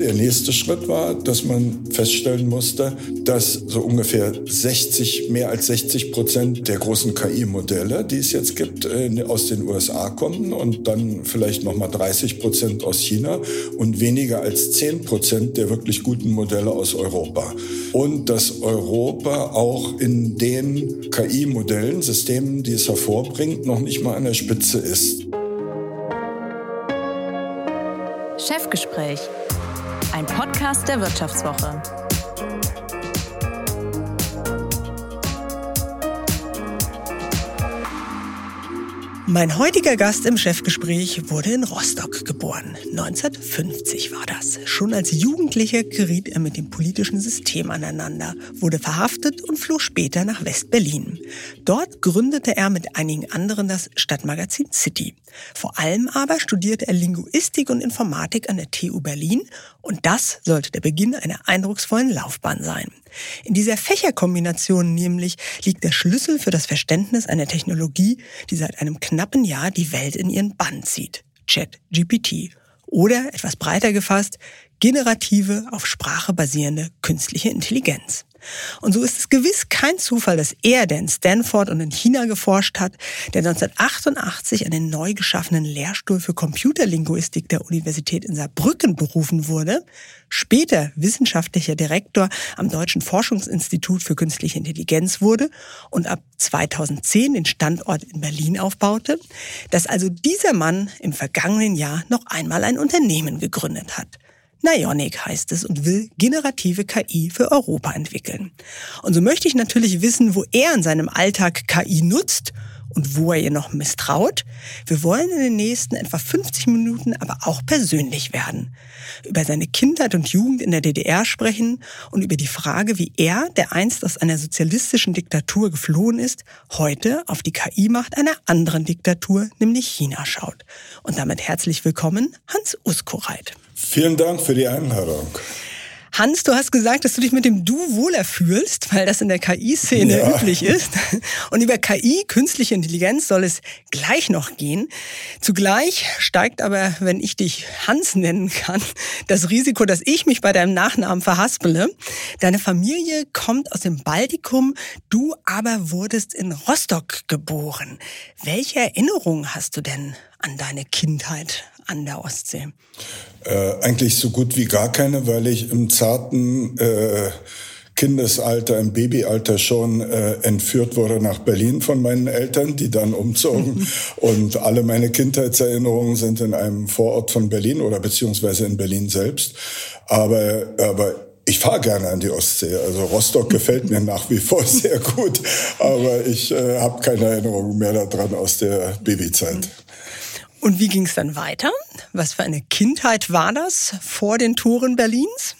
Der nächste Schritt war, dass man feststellen musste, dass so ungefähr 60, mehr als 60 Prozent der großen KI-Modelle, die es jetzt gibt, äh, aus den USA kommen und dann vielleicht nochmal 30 Prozent aus China und weniger als 10 Prozent der wirklich guten Modelle aus Europa. Und dass Europa auch in den KI-Modellen, Systemen, die es hervorbringt, noch nicht mal an der Spitze ist. Chefgespräch ein Podcast der Wirtschaftswoche. Mein heutiger Gast im Chefgespräch wurde in Rostock geboren. 1950 war das. Schon als Jugendlicher geriet er mit dem politischen System aneinander, wurde verhaftet und floh später nach West-Berlin. Dort gründete er mit einigen anderen das Stadtmagazin City. Vor allem aber studierte er Linguistik und Informatik an der TU Berlin und das sollte der Beginn einer eindrucksvollen Laufbahn sein. In dieser Fächerkombination nämlich liegt der Schlüssel für das Verständnis einer Technologie, die seit einem knappen Jahr die Welt in ihren Bann zieht. Chat GPT. Oder etwas breiter gefasst, generative, auf Sprache basierende künstliche Intelligenz. Und so ist es gewiss kein Zufall, dass er, der in Stanford und in China geforscht hat, der 1988 an den neu geschaffenen Lehrstuhl für Computerlinguistik der Universität in Saarbrücken berufen wurde, später wissenschaftlicher Direktor am Deutschen Forschungsinstitut für künstliche Intelligenz wurde und ab 2010 den Standort in Berlin aufbaute, dass also dieser Mann im vergangenen Jahr noch einmal ein Unternehmen gegründet hat. Nionic heißt es und will generative KI für Europa entwickeln. Und so möchte ich natürlich wissen, wo er in seinem Alltag KI nutzt und wo er ihr noch misstraut. Wir wollen in den nächsten etwa 50 Minuten aber auch persönlich werden. Über seine Kindheit und Jugend in der DDR sprechen und über die Frage, wie er, der einst aus einer sozialistischen Diktatur geflohen ist, heute auf die KI-Macht einer anderen Diktatur, nämlich China, schaut. Und damit herzlich willkommen, Hans Uskoreit. Vielen Dank für die Einladung. Hans, du hast gesagt, dass du dich mit dem Du wohler fühlst, weil das in der KI-Szene ja. üblich ist. Und über KI, künstliche Intelligenz, soll es gleich noch gehen. Zugleich steigt aber, wenn ich dich Hans nennen kann, das Risiko, dass ich mich bei deinem Nachnamen verhaspele. Deine Familie kommt aus dem Baltikum, du aber wurdest in Rostock geboren. Welche Erinnerungen hast du denn an deine Kindheit an der Ostsee? Äh, eigentlich so gut wie gar keine, weil ich im zarten äh, Kindesalter, im Babyalter schon äh, entführt wurde nach Berlin von meinen Eltern, die dann umzogen. Und alle meine Kindheitserinnerungen sind in einem Vorort von Berlin oder beziehungsweise in Berlin selbst. Aber, aber ich fahre gerne an die Ostsee. Also Rostock gefällt mir nach wie vor sehr gut, aber ich äh, habe keine Erinnerungen mehr daran aus der Babyzeit. Und wie ging es dann weiter? Was für eine Kindheit war das vor den Toren Berlins?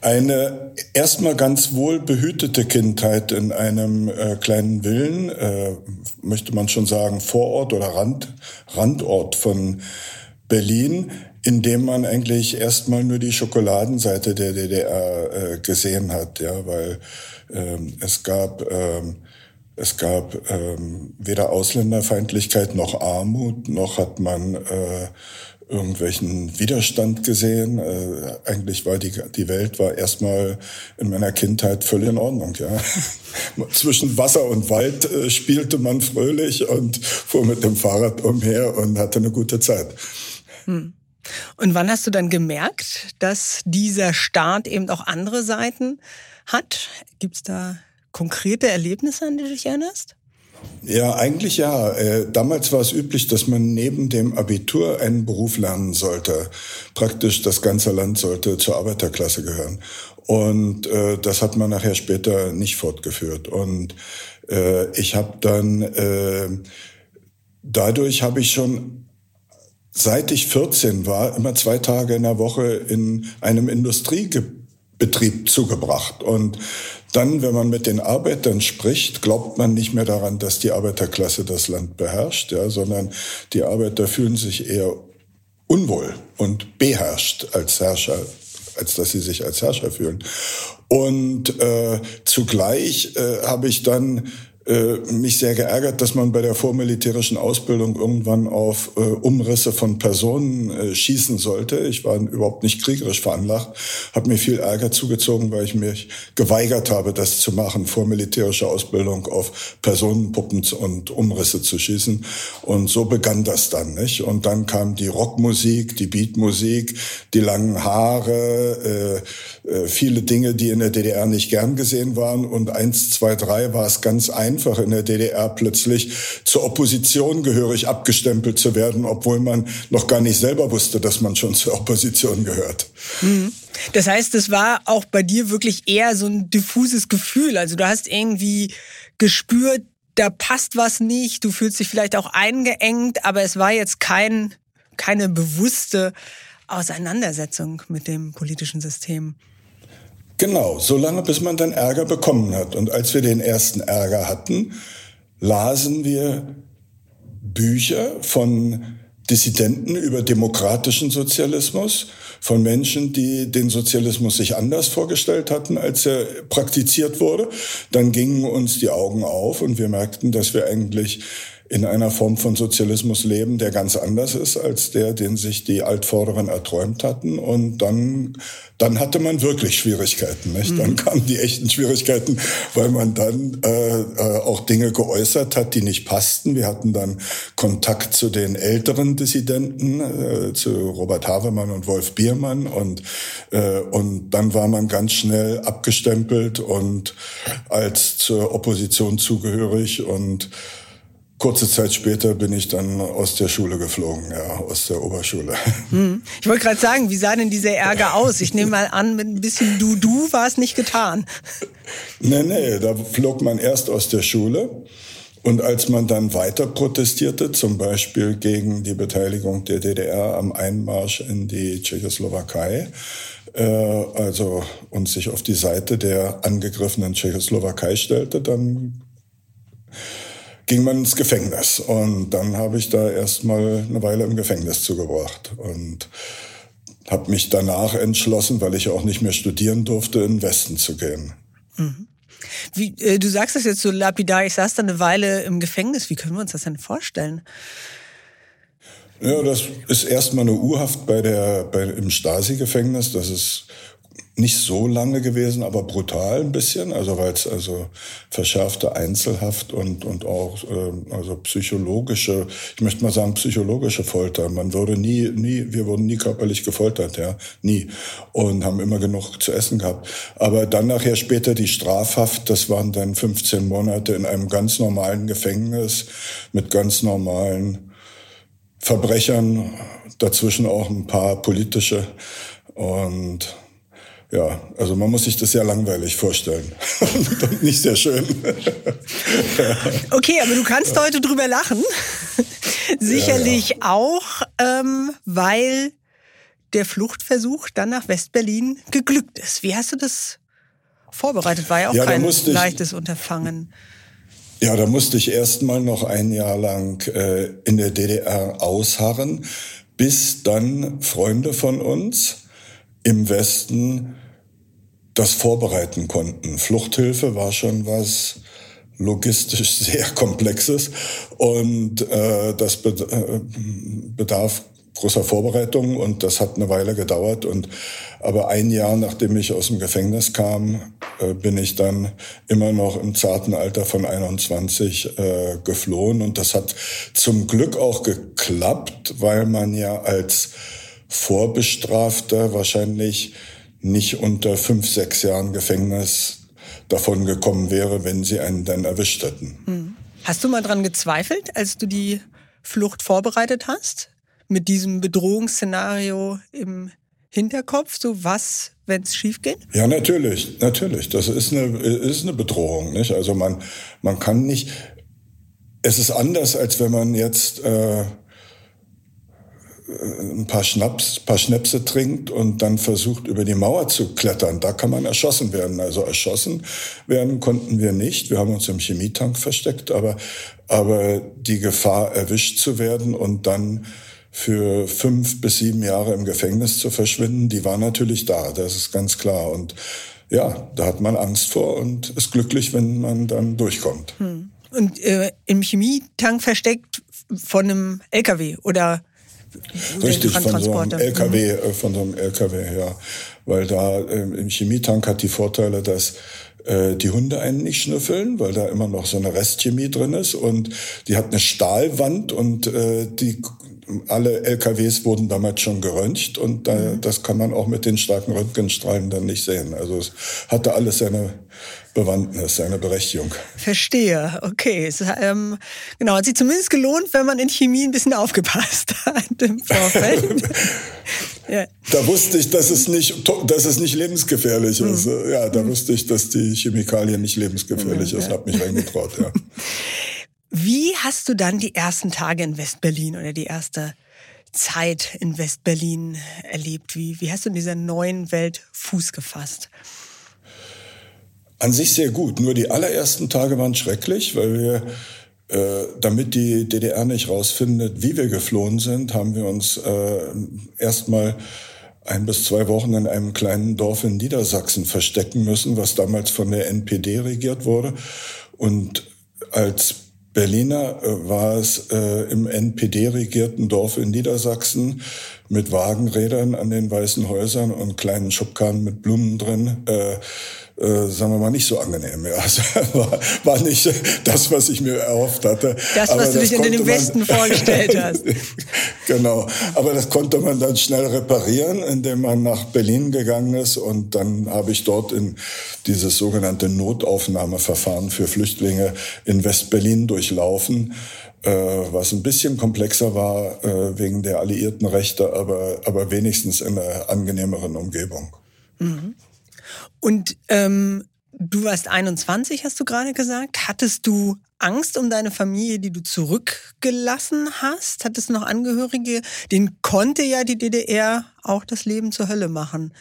Eine erstmal ganz wohl behütete Kindheit in einem äh, kleinen Villen, äh, möchte man schon sagen, Vorort oder Rand, Randort von Berlin, in dem man eigentlich erstmal nur die Schokoladenseite der DDR äh, gesehen hat, ja, weil ähm, es gab ähm, es gab ähm, weder Ausländerfeindlichkeit noch Armut, noch hat man äh, irgendwelchen Widerstand gesehen. Äh, eigentlich war die, die Welt war erstmal in meiner Kindheit völlig in Ordnung. Ja. Zwischen Wasser und Wald äh, spielte man fröhlich und fuhr mit dem Fahrrad umher und hatte eine gute Zeit. Hm. Und wann hast du dann gemerkt, dass dieser Staat eben auch andere Seiten hat? Gibt's da konkrete Erlebnisse, an die du dich erinnerst? Ja, eigentlich ja. Äh, damals war es üblich, dass man neben dem Abitur einen Beruf lernen sollte. Praktisch das ganze Land sollte zur Arbeiterklasse gehören. Und äh, das hat man nachher später nicht fortgeführt. Und äh, ich habe dann, äh, dadurch habe ich schon, seit ich 14 war, immer zwei Tage in der Woche in einem Industriebetrieb zugebracht. Und dann, wenn man mit den Arbeitern spricht, glaubt man nicht mehr daran, dass die Arbeiterklasse das Land beherrscht, ja, sondern die Arbeiter fühlen sich eher unwohl und beherrscht als Herrscher, als dass sie sich als Herrscher fühlen. Und äh, zugleich äh, habe ich dann äh, mich sehr geärgert, dass man bei der vormilitärischen Ausbildung irgendwann auf äh, Umrisse von Personen äh, schießen sollte. Ich war überhaupt nicht kriegerisch veranlagt, habe mir viel Ärger zugezogen, weil ich mich geweigert habe, das zu machen, vormilitärische Ausbildung auf Personenpuppen und Umrisse zu schießen. Und so begann das dann, nicht? Und dann kam die Rockmusik, die Beatmusik, die langen Haare, äh, äh, viele Dinge, die in der DDR nicht gern gesehen waren. Und eins, zwei, drei war es ganz einfach einfach in der DDR plötzlich zur Opposition gehörig abgestempelt zu werden, obwohl man noch gar nicht selber wusste, dass man schon zur Opposition gehört. Mhm. Das heißt, es war auch bei dir wirklich eher so ein diffuses Gefühl. Also du hast irgendwie gespürt, da passt was nicht, du fühlst dich vielleicht auch eingeengt, aber es war jetzt kein, keine bewusste Auseinandersetzung mit dem politischen System. Genau, so lange, bis man dann Ärger bekommen hat. Und als wir den ersten Ärger hatten, lasen wir Bücher von Dissidenten über demokratischen Sozialismus, von Menschen, die den Sozialismus sich anders vorgestellt hatten, als er praktiziert wurde. Dann gingen uns die Augen auf und wir merkten, dass wir eigentlich in einer Form von Sozialismus leben, der ganz anders ist als der, den sich die Altvorderen erträumt hatten. Und dann, dann hatte man wirklich Schwierigkeiten. Nicht? Dann mhm. kamen die echten Schwierigkeiten, weil man dann äh, äh, auch Dinge geäußert hat, die nicht passten. Wir hatten dann Kontakt zu den älteren Dissidenten, äh, zu Robert Havemann und Wolf Biermann. Und, äh, und dann war man ganz schnell abgestempelt und als zur Opposition zugehörig und Kurze Zeit später bin ich dann aus der Schule geflogen, ja, aus der Oberschule. Hm. Ich wollte gerade sagen, wie sah denn dieser Ärger aus? Ich nehme mal an, mit ein bisschen Du-Du war es nicht getan. Nee, nee, da flog man erst aus der Schule. Und als man dann weiter protestierte, zum Beispiel gegen die Beteiligung der DDR am Einmarsch in die Tschechoslowakei, äh, also und sich auf die Seite der angegriffenen Tschechoslowakei stellte, dann ging man ins Gefängnis. Und dann habe ich da erstmal eine Weile im Gefängnis zugebracht und habe mich danach entschlossen, weil ich auch nicht mehr studieren durfte, in den Westen zu gehen. Mhm. Wie, äh, du sagst das jetzt so lapidar, ich saß da eine Weile im Gefängnis. Wie können wir uns das denn vorstellen? Ja, das ist erstmal eine Urhaft bei der, bei, im Stasi-Gefängnis. Das ist nicht so lange gewesen, aber brutal ein bisschen, also weil es also verschärfte Einzelhaft und und auch äh, also psychologische, ich möchte mal sagen psychologische Folter. Man würde nie nie, wir wurden nie körperlich gefoltert, ja, nie und haben immer genug zu essen gehabt. Aber dann nachher später die Strafhaft, das waren dann 15 Monate in einem ganz normalen Gefängnis mit ganz normalen Verbrechern, dazwischen auch ein paar politische und ja, also man muss sich das sehr langweilig vorstellen und nicht sehr schön. okay, aber du kannst ja. heute drüber lachen. Sicherlich ja, ja. auch, ähm, weil der Fluchtversuch dann nach Westberlin geglückt ist. Wie hast du das vorbereitet? War ja auch kein leichtes Unterfangen. Ja, da musste ich erst mal noch ein Jahr lang äh, in der DDR ausharren, bis dann Freunde von uns im Westen das vorbereiten konnten. Fluchthilfe war schon was logistisch sehr komplexes und äh, das äh, bedarf großer Vorbereitung und das hat eine Weile gedauert und aber ein Jahr nachdem ich aus dem Gefängnis kam, äh, bin ich dann immer noch im zarten Alter von 21 äh, geflohen und das hat zum Glück auch geklappt, weil man ja als Vorbestrafter wahrscheinlich nicht unter fünf, sechs Jahren Gefängnis davon gekommen wäre, wenn sie einen dann erwischt hätten. Hm. Hast du mal dran gezweifelt, als du die Flucht vorbereitet hast? Mit diesem Bedrohungsszenario im Hinterkopf? So was, wenn es schief geht? Ja, natürlich, natürlich. Das ist eine, ist eine Bedrohung. Nicht? Also man, man kann nicht. Es ist anders, als wenn man jetzt äh, ein paar Schnaps, paar Schnäpse trinkt und dann versucht über die Mauer zu klettern. Da kann man erschossen werden. Also erschossen werden konnten wir nicht. Wir haben uns im Chemietank versteckt, aber, aber die Gefahr erwischt zu werden und dann für fünf bis sieben Jahre im Gefängnis zu verschwinden, die war natürlich da. Das ist ganz klar. Und ja, da hat man Angst vor und ist glücklich, wenn man dann durchkommt. Hm. Und äh, im Chemietank versteckt von einem LKW oder Richtig, von so einem LKW, mhm. Äh, von so einem LKW, ja. Weil da äh, im Chemietank hat die Vorteile, dass äh, die Hunde einen nicht schnüffeln, weil da immer noch so eine Restchemie drin ist und die hat eine Stahlwand und äh, die alle LKWs wurden damals schon geröntgt und da, mhm. das kann man auch mit den starken Röntgenstrahlen dann nicht sehen. Also es hatte alles seine Bewandtnis, seine Berechtigung. Verstehe, okay. Es, ähm, genau, hat sich zumindest gelohnt, wenn man in Chemie ein bisschen aufgepasst hat im Vorfeld. ja. Da wusste ich, dass es nicht, dass es nicht lebensgefährlich mhm. ist. Ja, da mhm. wusste ich, dass die Chemikalien nicht lebensgefährlich mhm, ist, ja. habe mich reingetraut, ja. Wie hast du dann die ersten Tage in Westberlin oder die erste Zeit in Westberlin erlebt? Wie, wie hast du in dieser neuen Welt Fuß gefasst? An sich sehr gut. Nur die allerersten Tage waren schrecklich, weil wir, äh, damit die DDR nicht rausfindet, wie wir geflohen sind, haben wir uns äh, erstmal ein bis zwei Wochen in einem kleinen Dorf in Niedersachsen verstecken müssen, was damals von der NPD regiert wurde. Und als Berliner äh, war es äh, im NPD-regierten Dorf in Niedersachsen mit Wagenrädern an den weißen Häusern und kleinen Schubkarren mit Blumen drin. Äh, äh, sagen wir mal, nicht so angenehm. Ja. Also, war, war nicht das, was ich mir erhofft hatte. Das, was Aber du das dich in den Westen vorgestellt hast. genau. Aber das konnte man dann schnell reparieren, indem man nach Berlin gegangen ist. Und dann habe ich dort in dieses sogenannte Notaufnahmeverfahren für Flüchtlinge in Westberlin durchlaufen äh, was ein bisschen komplexer war äh, wegen der alliierten Rechte, aber, aber wenigstens in einer angenehmeren Umgebung. Mhm. Und ähm, du warst 21, hast du gerade gesagt. Hattest du Angst um deine Familie, die du zurückgelassen hast? Hattest du noch Angehörige? Den konnte ja die DDR auch das Leben zur Hölle machen.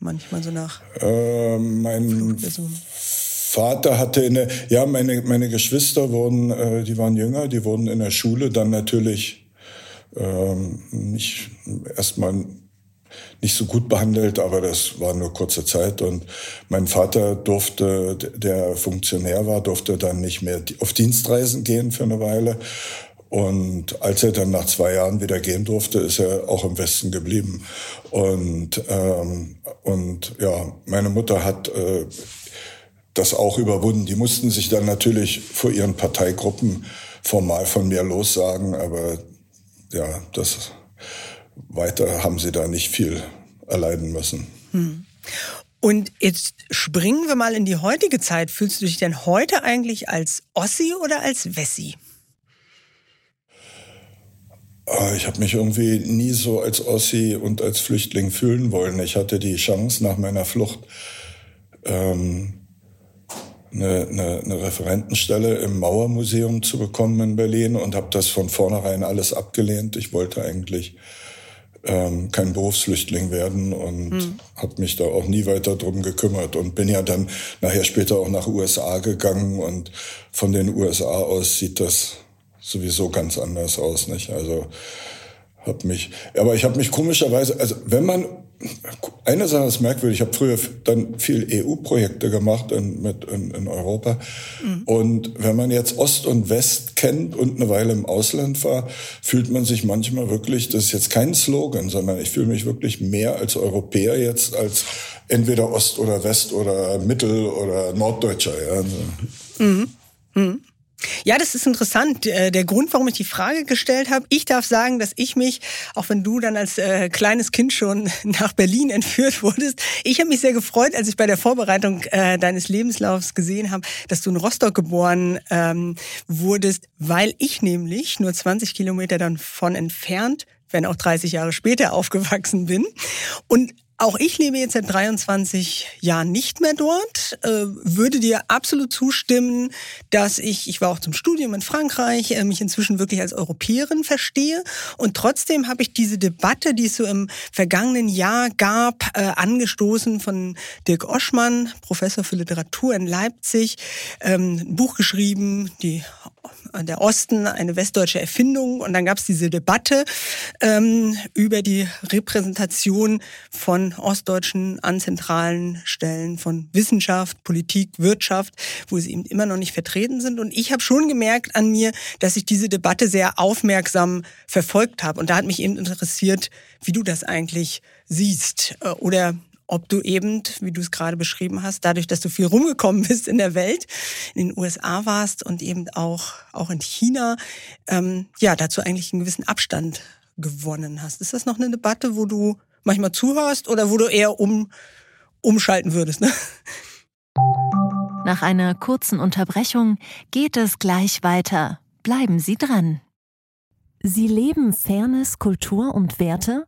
Manchmal so nach. Äh, mein Vater hatte eine, ja, meine, meine Geschwister wurden, äh, die waren jünger, die wurden in der Schule dann natürlich ähm, nicht erstmal nicht so gut behandelt, aber das war nur kurze Zeit. Und mein Vater durfte, der Funktionär war, durfte dann nicht mehr auf Dienstreisen gehen für eine Weile. Und als er dann nach zwei Jahren wieder gehen durfte, ist er auch im Westen geblieben. Und, ähm, und ja, meine Mutter hat äh, das auch überwunden. Die mussten sich dann natürlich vor ihren Parteigruppen formal von mir lossagen, aber ja, das weiter haben sie da nicht viel erleiden müssen. Hm. Und jetzt springen wir mal in die heutige Zeit. Fühlst du dich denn heute eigentlich als Ossi oder als Wessi? Ah, ich habe mich irgendwie nie so als Ossi und als Flüchtling fühlen wollen. Ich hatte die Chance nach meiner Flucht ähm, eine, eine, eine Referentenstelle im Mauermuseum zu bekommen in Berlin und habe das von vornherein alles abgelehnt. Ich wollte eigentlich ähm, kein Berufsflüchtling werden und mhm. habe mich da auch nie weiter drum gekümmert und bin ja dann nachher später auch nach USA gegangen und von den USA aus sieht das sowieso ganz anders aus, nicht? Also hab mich, aber ich habe mich komischerweise, also wenn man eine Sache ist merkwürdig. Ich habe früher dann viel EU-Projekte gemacht in, mit, in, in Europa. Mhm. Und wenn man jetzt Ost und West kennt und eine Weile im Ausland war, fühlt man sich manchmal wirklich, das ist jetzt kein Slogan, sondern ich fühle mich wirklich mehr als Europäer jetzt als entweder Ost oder West oder Mittel- oder Norddeutscher. Ja. Mhm. Mhm. Ja, das ist interessant. Äh, der Grund, warum ich die Frage gestellt habe, ich darf sagen, dass ich mich, auch wenn du dann als äh, kleines Kind schon nach Berlin entführt wurdest, ich habe mich sehr gefreut, als ich bei der Vorbereitung äh, deines Lebenslaufs gesehen habe, dass du in Rostock geboren ähm, wurdest, weil ich nämlich nur 20 Kilometer davon entfernt wenn auch 30 Jahre später aufgewachsen bin. Und auch ich lebe jetzt seit 23 Jahren nicht mehr dort, äh, würde dir absolut zustimmen, dass ich, ich war auch zum Studium in Frankreich, äh, mich inzwischen wirklich als Europäerin verstehe. Und trotzdem habe ich diese Debatte, die es so im vergangenen Jahr gab, äh, angestoßen von Dirk Oschmann, Professor für Literatur in Leipzig, ähm, ein Buch geschrieben, die der Osten eine westdeutsche Erfindung. Und dann gab es diese Debatte ähm, über die Repräsentation von Ostdeutschen an zentralen Stellen von Wissenschaft, Politik, Wirtschaft, wo sie eben immer noch nicht vertreten sind. Und ich habe schon gemerkt an mir, dass ich diese Debatte sehr aufmerksam verfolgt habe. Und da hat mich eben interessiert, wie du das eigentlich siehst. Äh, oder ob du eben, wie du es gerade beschrieben hast, dadurch, dass du viel rumgekommen bist in der Welt, in den USA warst und eben auch, auch in China, ähm, ja, dazu eigentlich einen gewissen Abstand gewonnen hast. Ist das noch eine Debatte, wo du manchmal zuhörst oder wo du eher um, umschalten würdest? Ne? Nach einer kurzen Unterbrechung geht es gleich weiter. Bleiben Sie dran. Sie leben Fairness, Kultur und Werte?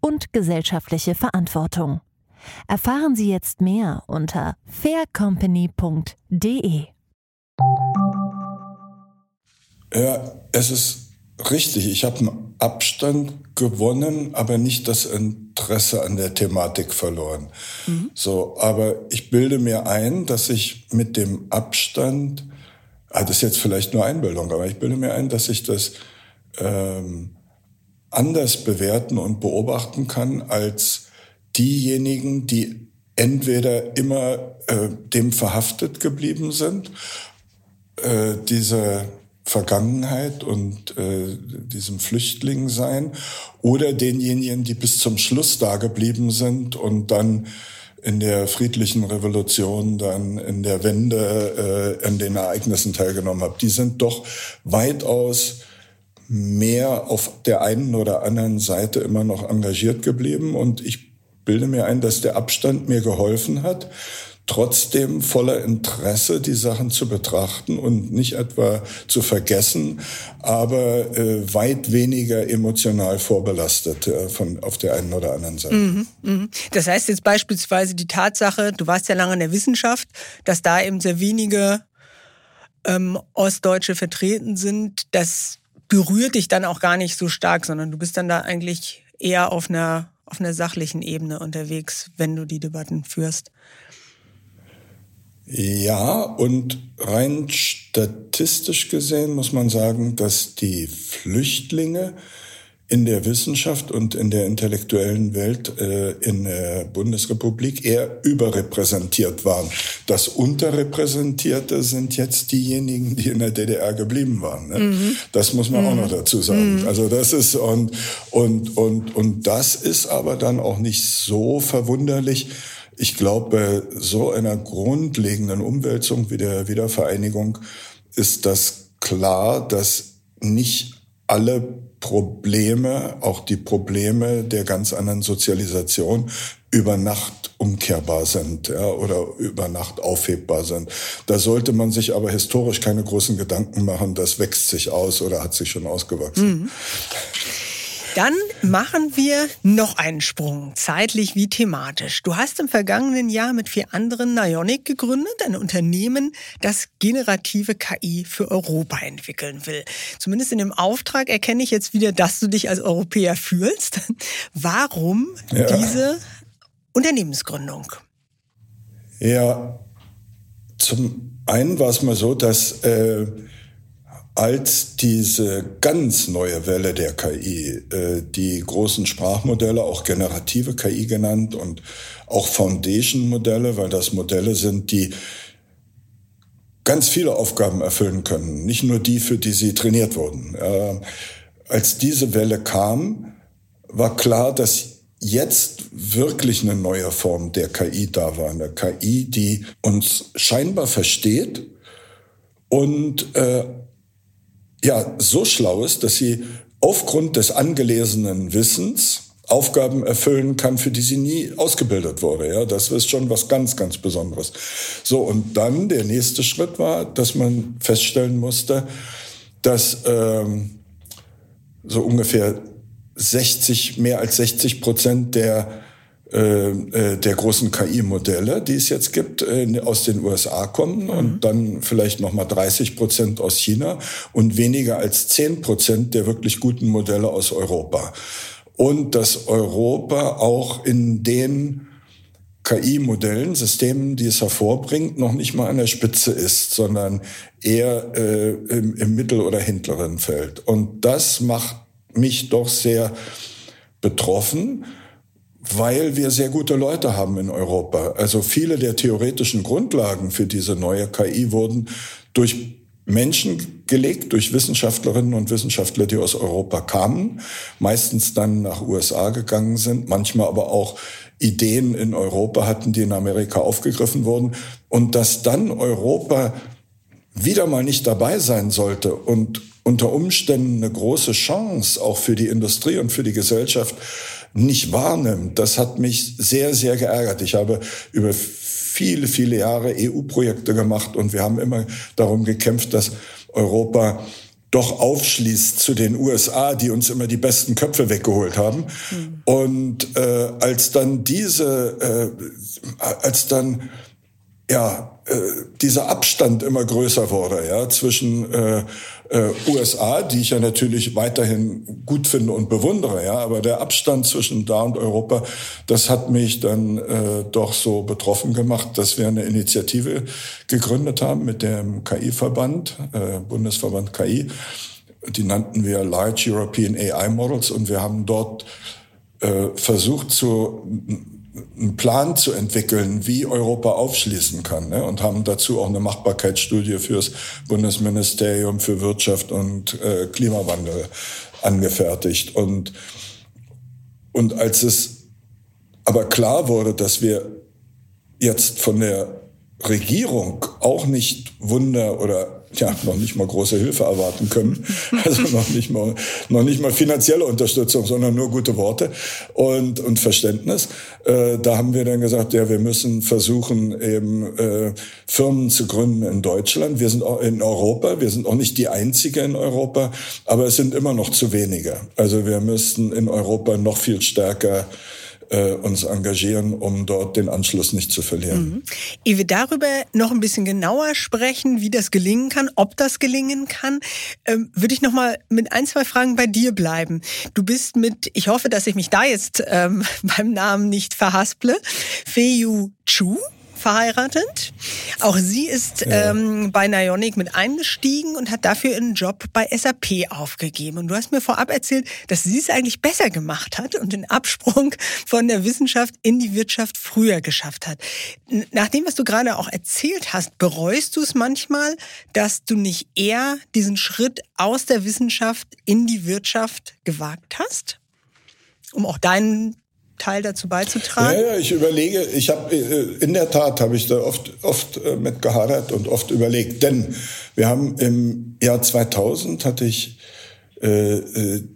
und gesellschaftliche Verantwortung. Erfahren Sie jetzt mehr unter faircompany.de. Ja, es ist richtig. Ich habe einen Abstand gewonnen, aber nicht das Interesse an der Thematik verloren. Mhm. So, aber ich bilde mir ein, dass ich mit dem Abstand, ah, das ist jetzt vielleicht nur Einbildung, aber ich bilde mir ein, dass ich das ähm, anders bewerten und beobachten kann als diejenigen, die entweder immer äh, dem verhaftet geblieben sind, äh, dieser Vergangenheit und äh, diesem Flüchtling sein, oder denjenigen, die bis zum Schluss da geblieben sind und dann in der friedlichen Revolution, dann in der Wende, äh, in den Ereignissen teilgenommen haben. Die sind doch weitaus mehr auf der einen oder anderen Seite immer noch engagiert geblieben und ich bilde mir ein, dass der Abstand mir geholfen hat, trotzdem voller Interesse die Sachen zu betrachten und nicht etwa zu vergessen, aber äh, weit weniger emotional vorbelastet äh, von auf der einen oder anderen Seite. Mhm, mh. Das heißt jetzt beispielsweise die Tatsache, du warst ja lange in der Wissenschaft, dass da eben sehr wenige ähm, Ostdeutsche vertreten sind, dass berührt dich dann auch gar nicht so stark, sondern du bist dann da eigentlich eher auf einer, auf einer sachlichen Ebene unterwegs, wenn du die Debatten führst. Ja, und rein statistisch gesehen muss man sagen, dass die Flüchtlinge in der Wissenschaft und in der intellektuellen Welt äh, in der Bundesrepublik eher überrepräsentiert waren. Das Unterrepräsentierte sind jetzt diejenigen, die in der DDR geblieben waren. Ne? Mhm. Das muss man mhm. auch noch dazu sagen. Mhm. Also das ist und und und und das ist aber dann auch nicht so verwunderlich. Ich glaube, bei so einer grundlegenden Umwälzung wie der Wiedervereinigung ist das klar, dass nicht alle Probleme, auch die Probleme der ganz anderen Sozialisation über Nacht umkehrbar sind ja, oder über Nacht aufhebbar sind. Da sollte man sich aber historisch keine großen Gedanken machen, das wächst sich aus oder hat sich schon ausgewachsen. Mhm. Dann machen wir noch einen Sprung, zeitlich wie thematisch. Du hast im vergangenen Jahr mit vier anderen Nionic gegründet, ein Unternehmen, das generative KI für Europa entwickeln will. Zumindest in dem Auftrag erkenne ich jetzt wieder, dass du dich als Europäer fühlst. Warum ja. diese Unternehmensgründung? Ja, zum einen war es mal so, dass äh, als diese ganz neue Welle der KI, äh, die großen Sprachmodelle, auch generative KI genannt und auch Foundation-Modelle, weil das Modelle sind, die ganz viele Aufgaben erfüllen können, nicht nur die, für die sie trainiert wurden. Äh, als diese Welle kam, war klar, dass jetzt wirklich eine neue Form der KI da war. Eine KI, die uns scheinbar versteht und äh, ja so schlau ist, dass sie aufgrund des angelesenen Wissens Aufgaben erfüllen kann, für die sie nie ausgebildet wurde. Ja, das ist schon was ganz, ganz Besonderes. So, und dann der nächste Schritt war, dass man feststellen musste, dass ähm, so ungefähr 60, mehr als 60 Prozent der der großen KI-Modelle, die es jetzt gibt, äh, aus den USA kommen mhm. und dann vielleicht noch mal 30 Prozent aus China und weniger als 10 Prozent der wirklich guten Modelle aus Europa. Und dass Europa auch in den KI-Modellen, Systemen, die es hervorbringt, noch nicht mal an der Spitze ist, sondern eher äh, im, im mittel- oder hinteren Feld. Und das macht mich doch sehr betroffen, weil wir sehr gute Leute haben in Europa. Also viele der theoretischen Grundlagen für diese neue KI wurden durch Menschen gelegt, durch Wissenschaftlerinnen und Wissenschaftler, die aus Europa kamen, meistens dann nach USA gegangen sind, manchmal aber auch Ideen in Europa hatten, die in Amerika aufgegriffen wurden. Und dass dann Europa wieder mal nicht dabei sein sollte und unter Umständen eine große Chance auch für die Industrie und für die Gesellschaft nicht wahrnimmt, das hat mich sehr, sehr geärgert. Ich habe über viele, viele Jahre EU-Projekte gemacht und wir haben immer darum gekämpft, dass Europa doch aufschließt zu den USA, die uns immer die besten Köpfe weggeholt haben. Mhm. Und äh, als dann diese, äh, als dann ja, äh, dieser Abstand immer größer wurde, ja, zwischen äh, äh, USA, die ich ja natürlich weiterhin gut finde und bewundere, ja, aber der Abstand zwischen da und Europa, das hat mich dann äh, doch so betroffen gemacht, dass wir eine Initiative gegründet haben mit dem KI-Verband, äh, Bundesverband KI. Die nannten wir Large European AI Models und wir haben dort äh, versucht zu einen Plan zu entwickeln, wie Europa aufschließen kann. Ne? Und haben dazu auch eine Machbarkeitsstudie fürs Bundesministerium für Wirtschaft und äh, Klimawandel angefertigt. Und, und als es aber klar wurde, dass wir jetzt von der Regierung auch nicht Wunder oder ja, noch nicht mal große Hilfe erwarten können. Also noch nicht mal, noch nicht mal finanzielle Unterstützung, sondern nur gute Worte und, und Verständnis. Äh, da haben wir dann gesagt, ja, wir müssen versuchen, eben äh, Firmen zu gründen in Deutschland. Wir sind auch in Europa. Wir sind auch nicht die einzige in Europa, aber es sind immer noch zu wenige. Also wir müssten in Europa noch viel stärker äh, uns engagieren, um dort den Anschluss nicht zu verlieren. Mhm. Ehe wir darüber noch ein bisschen genauer sprechen, wie das gelingen kann, ob das gelingen kann, ähm, würde ich noch mal mit ein, zwei Fragen bei dir bleiben. Du bist mit, ich hoffe, dass ich mich da jetzt ähm, beim Namen nicht verhasple, Feiyu Chu verheiratet. Auch sie ist ja. ähm, bei Nionic mit eingestiegen und hat dafür einen Job bei SAP aufgegeben. Und du hast mir vorab erzählt, dass sie es eigentlich besser gemacht hat und den Absprung von der Wissenschaft in die Wirtschaft früher geschafft hat. Nach dem, was du gerade auch erzählt hast, bereust du es manchmal, dass du nicht eher diesen Schritt aus der Wissenschaft in die Wirtschaft gewagt hast? um auch deinen Teil dazu beizutragen? Ja, ja ich überlege, ich habe äh, in der Tat habe ich da oft oft äh, mit gehadert und oft überlegt, denn wir haben im Jahr 2000 hatte ich äh,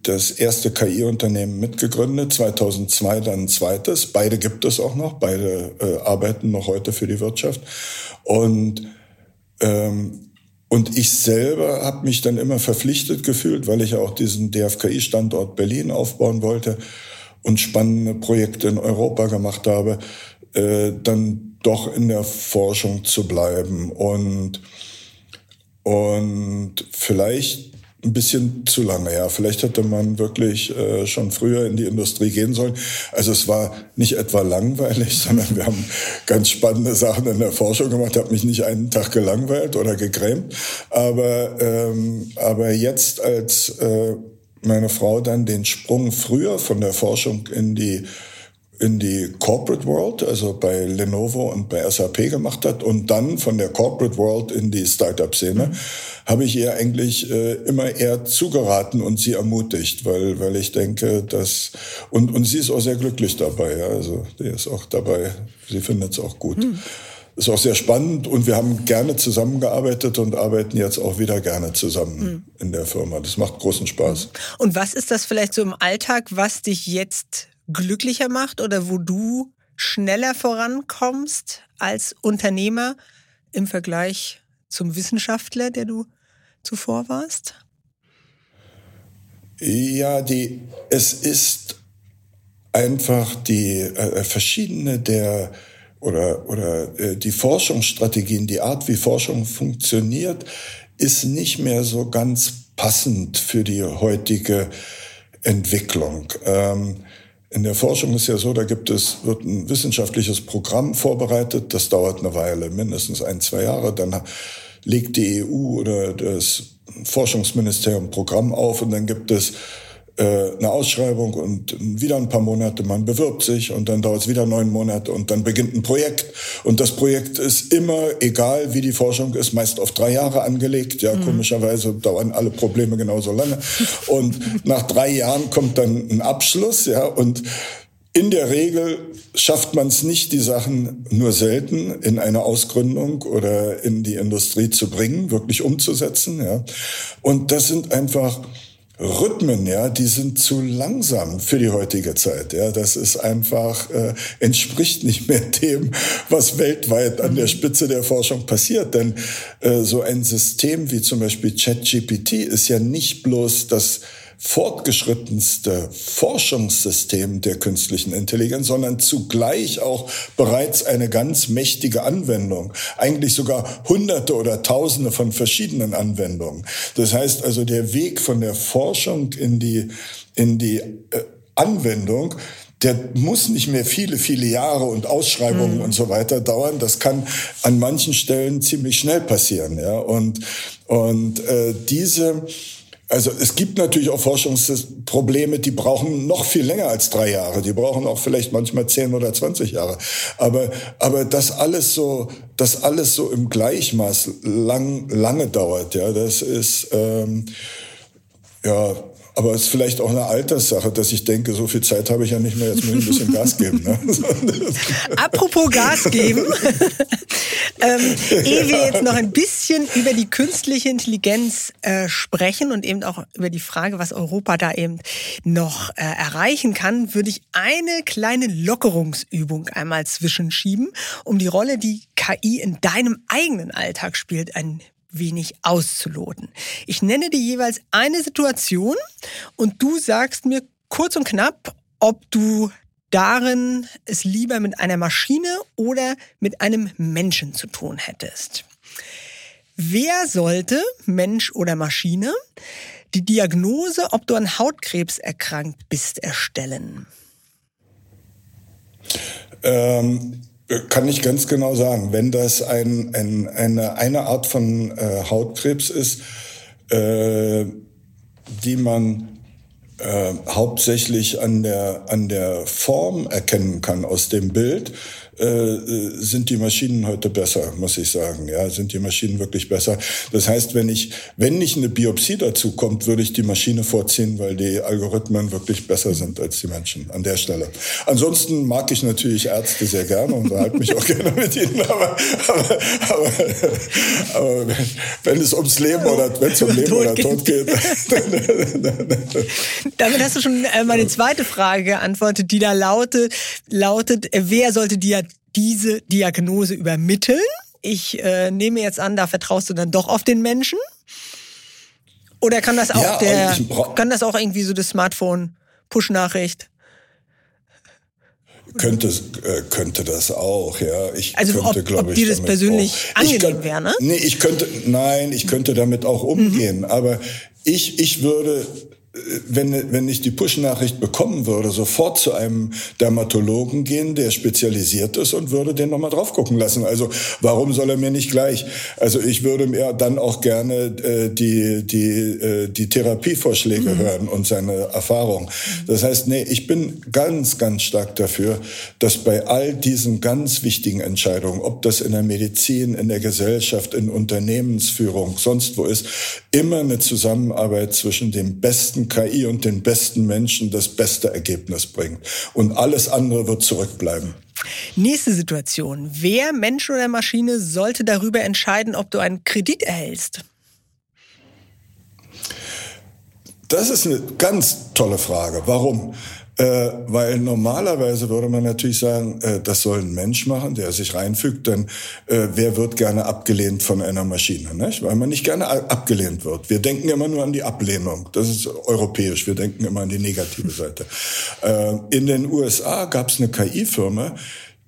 das erste KI-Unternehmen mitgegründet, 2002 dann ein zweites. Beide gibt es auch noch, beide arbeiten noch heute für die Wirtschaft und ähm, und ich selber habe mich dann immer verpflichtet gefühlt, weil ich ja auch diesen DFKI-Standort Berlin aufbauen wollte und spannende Projekte in Europa gemacht habe, äh, dann doch in der Forschung zu bleiben und und vielleicht ein bisschen zu lange, ja. Vielleicht hätte man wirklich äh, schon früher in die Industrie gehen sollen. Also es war nicht etwa langweilig, sondern wir haben ganz spannende Sachen in der Forschung gemacht. Habe mich nicht einen Tag gelangweilt oder gegrämt. Aber, ähm, aber jetzt als äh, meine Frau dann den Sprung früher von der Forschung in die in die Corporate World, also bei Lenovo und bei SAP gemacht hat und dann von der Corporate World in die Startup-Szene, habe ich ihr eigentlich äh, immer eher zugeraten und sie ermutigt, weil, weil ich denke, dass, und, und sie ist auch sehr glücklich dabei, ja, also die ist auch dabei, sie findet es auch gut. Mhm ist auch sehr spannend und wir haben gerne zusammengearbeitet und arbeiten jetzt auch wieder gerne zusammen mhm. in der Firma. Das macht großen Spaß. Hm. Und was ist das vielleicht so im Alltag, was dich jetzt glücklicher macht oder wo du schneller vorankommst als Unternehmer im Vergleich zum Wissenschaftler, der du zuvor warst? Ja, die, es ist einfach die äh, verschiedene der oder, oder äh, die Forschungsstrategien, die Art, wie Forschung funktioniert, ist nicht mehr so ganz passend für die heutige Entwicklung. Ähm, in der Forschung ist ja so, da gibt es, wird ein wissenschaftliches Programm vorbereitet, das dauert eine Weile, mindestens ein, zwei Jahre, dann legt die EU oder das Forschungsministerium Programm auf und dann gibt es eine Ausschreibung und wieder ein paar Monate, man bewirbt sich und dann dauert es wieder neun Monate und dann beginnt ein Projekt. Und das Projekt ist immer, egal wie die Forschung ist, meist auf drei Jahre angelegt. Ja, mhm. komischerweise dauern alle Probleme genauso lange. Und nach drei Jahren kommt dann ein Abschluss, ja, und in der Regel schafft man es nicht, die Sachen nur selten in eine Ausgründung oder in die Industrie zu bringen, wirklich umzusetzen. Ja. Und das sind einfach Rhythmen, ja, die sind zu langsam für die heutige Zeit. Ja, das ist einfach äh, entspricht nicht mehr dem, was weltweit an der Spitze der Forschung passiert. Denn äh, so ein System wie zum Beispiel ChatGPT ist ja nicht bloß das fortgeschrittenste Forschungssystem der künstlichen Intelligenz, sondern zugleich auch bereits eine ganz mächtige Anwendung. Eigentlich sogar Hunderte oder Tausende von verschiedenen Anwendungen. Das heißt also, der Weg von der Forschung in die, in die äh, Anwendung, der muss nicht mehr viele, viele Jahre und Ausschreibungen mhm. und so weiter dauern. Das kann an manchen Stellen ziemlich schnell passieren. Ja? Und, und äh, diese also es gibt natürlich auch Forschungsprobleme, die brauchen noch viel länger als drei Jahre. Die brauchen auch vielleicht manchmal zehn oder zwanzig Jahre. Aber, aber das alles so, das alles so im Gleichmaß lang, lange dauert, ja, das ist, ähm, ja, aber es ist vielleicht auch eine Alterssache, dass ich denke, so viel Zeit habe ich ja nicht mehr, jetzt muss ich ein bisschen Gas geben. Ne? Apropos Gas geben, ähm, ehe wir jetzt noch ein bisschen über die künstliche Intelligenz äh, sprechen und eben auch über die Frage, was Europa da eben noch äh, erreichen kann, würde ich eine kleine Lockerungsübung einmal zwischenschieben, um die Rolle, die KI in deinem eigenen Alltag spielt, ein wenig auszuloten. Ich nenne dir jeweils eine Situation und du sagst mir kurz und knapp, ob du darin es lieber mit einer Maschine oder mit einem Menschen zu tun hättest. Wer sollte, Mensch oder Maschine, die Diagnose, ob du an Hautkrebs erkrankt bist, erstellen? Ähm, kann ich ganz genau sagen. Wenn das ein, ein, eine, eine Art von äh, Hautkrebs ist, äh, die man äh, hauptsächlich an der, an der Form erkennen kann aus dem Bild, äh, sind die Maschinen heute besser, muss ich sagen. Ja, sind die Maschinen wirklich besser. Das heißt, wenn ich, wenn nicht eine Biopsie dazu kommt, würde ich die Maschine vorziehen, weil die Algorithmen wirklich besser sind als die Menschen an der Stelle. Ansonsten mag ich natürlich Ärzte sehr gerne und unterhalte mich auch gerne mit ihnen, aber, aber, aber, aber wenn, wenn es ums Leben oder wenn es um Leben oder Tod geht. Damit hast du schon äh, meine zweite Frage geantwortet, die da lautet, lautet, wer sollte dir diese Diagnose übermitteln? Ich äh, nehme jetzt an, da vertraust du dann doch auf den Menschen? Oder kann das auch ja, der, kann das auch irgendwie so das Smartphone Push-Nachricht? Könnte, äh, könnte das auch, ja. Ich also könnte, ob, glaube ob dir das persönlich auch, angenehm wäre, ne? Nee, ich könnte, nein, ich könnte damit auch umgehen. Mhm. Aber ich, ich würde wenn, wenn ich die Push-Nachricht bekommen würde, sofort zu einem Dermatologen gehen, der spezialisiert ist und würde den nochmal drauf gucken lassen. Also warum soll er mir nicht gleich? Also ich würde mir dann auch gerne äh, die, die, äh, die Therapievorschläge mhm. hören und seine Erfahrung. Das heißt, nee, ich bin ganz, ganz stark dafür, dass bei all diesen ganz wichtigen Entscheidungen, ob das in der Medizin, in der Gesellschaft, in Unternehmensführung, sonst wo ist, immer eine Zusammenarbeit zwischen dem besten besten KI und den besten Menschen das beste Ergebnis bringt. Und alles andere wird zurückbleiben. Nächste Situation. Wer, Mensch oder Maschine, sollte darüber entscheiden, ob du einen Kredit erhältst? Das ist eine ganz tolle Frage. Warum? Äh, weil normalerweise würde man natürlich sagen, äh, das soll ein Mensch machen, der sich reinfügt, denn äh, wer wird gerne abgelehnt von einer Maschine, nicht? weil man nicht gerne abgelehnt wird. Wir denken immer nur an die Ablehnung, das ist europäisch, wir denken immer an die negative Seite. Äh, in den USA gab es eine KI-Firma,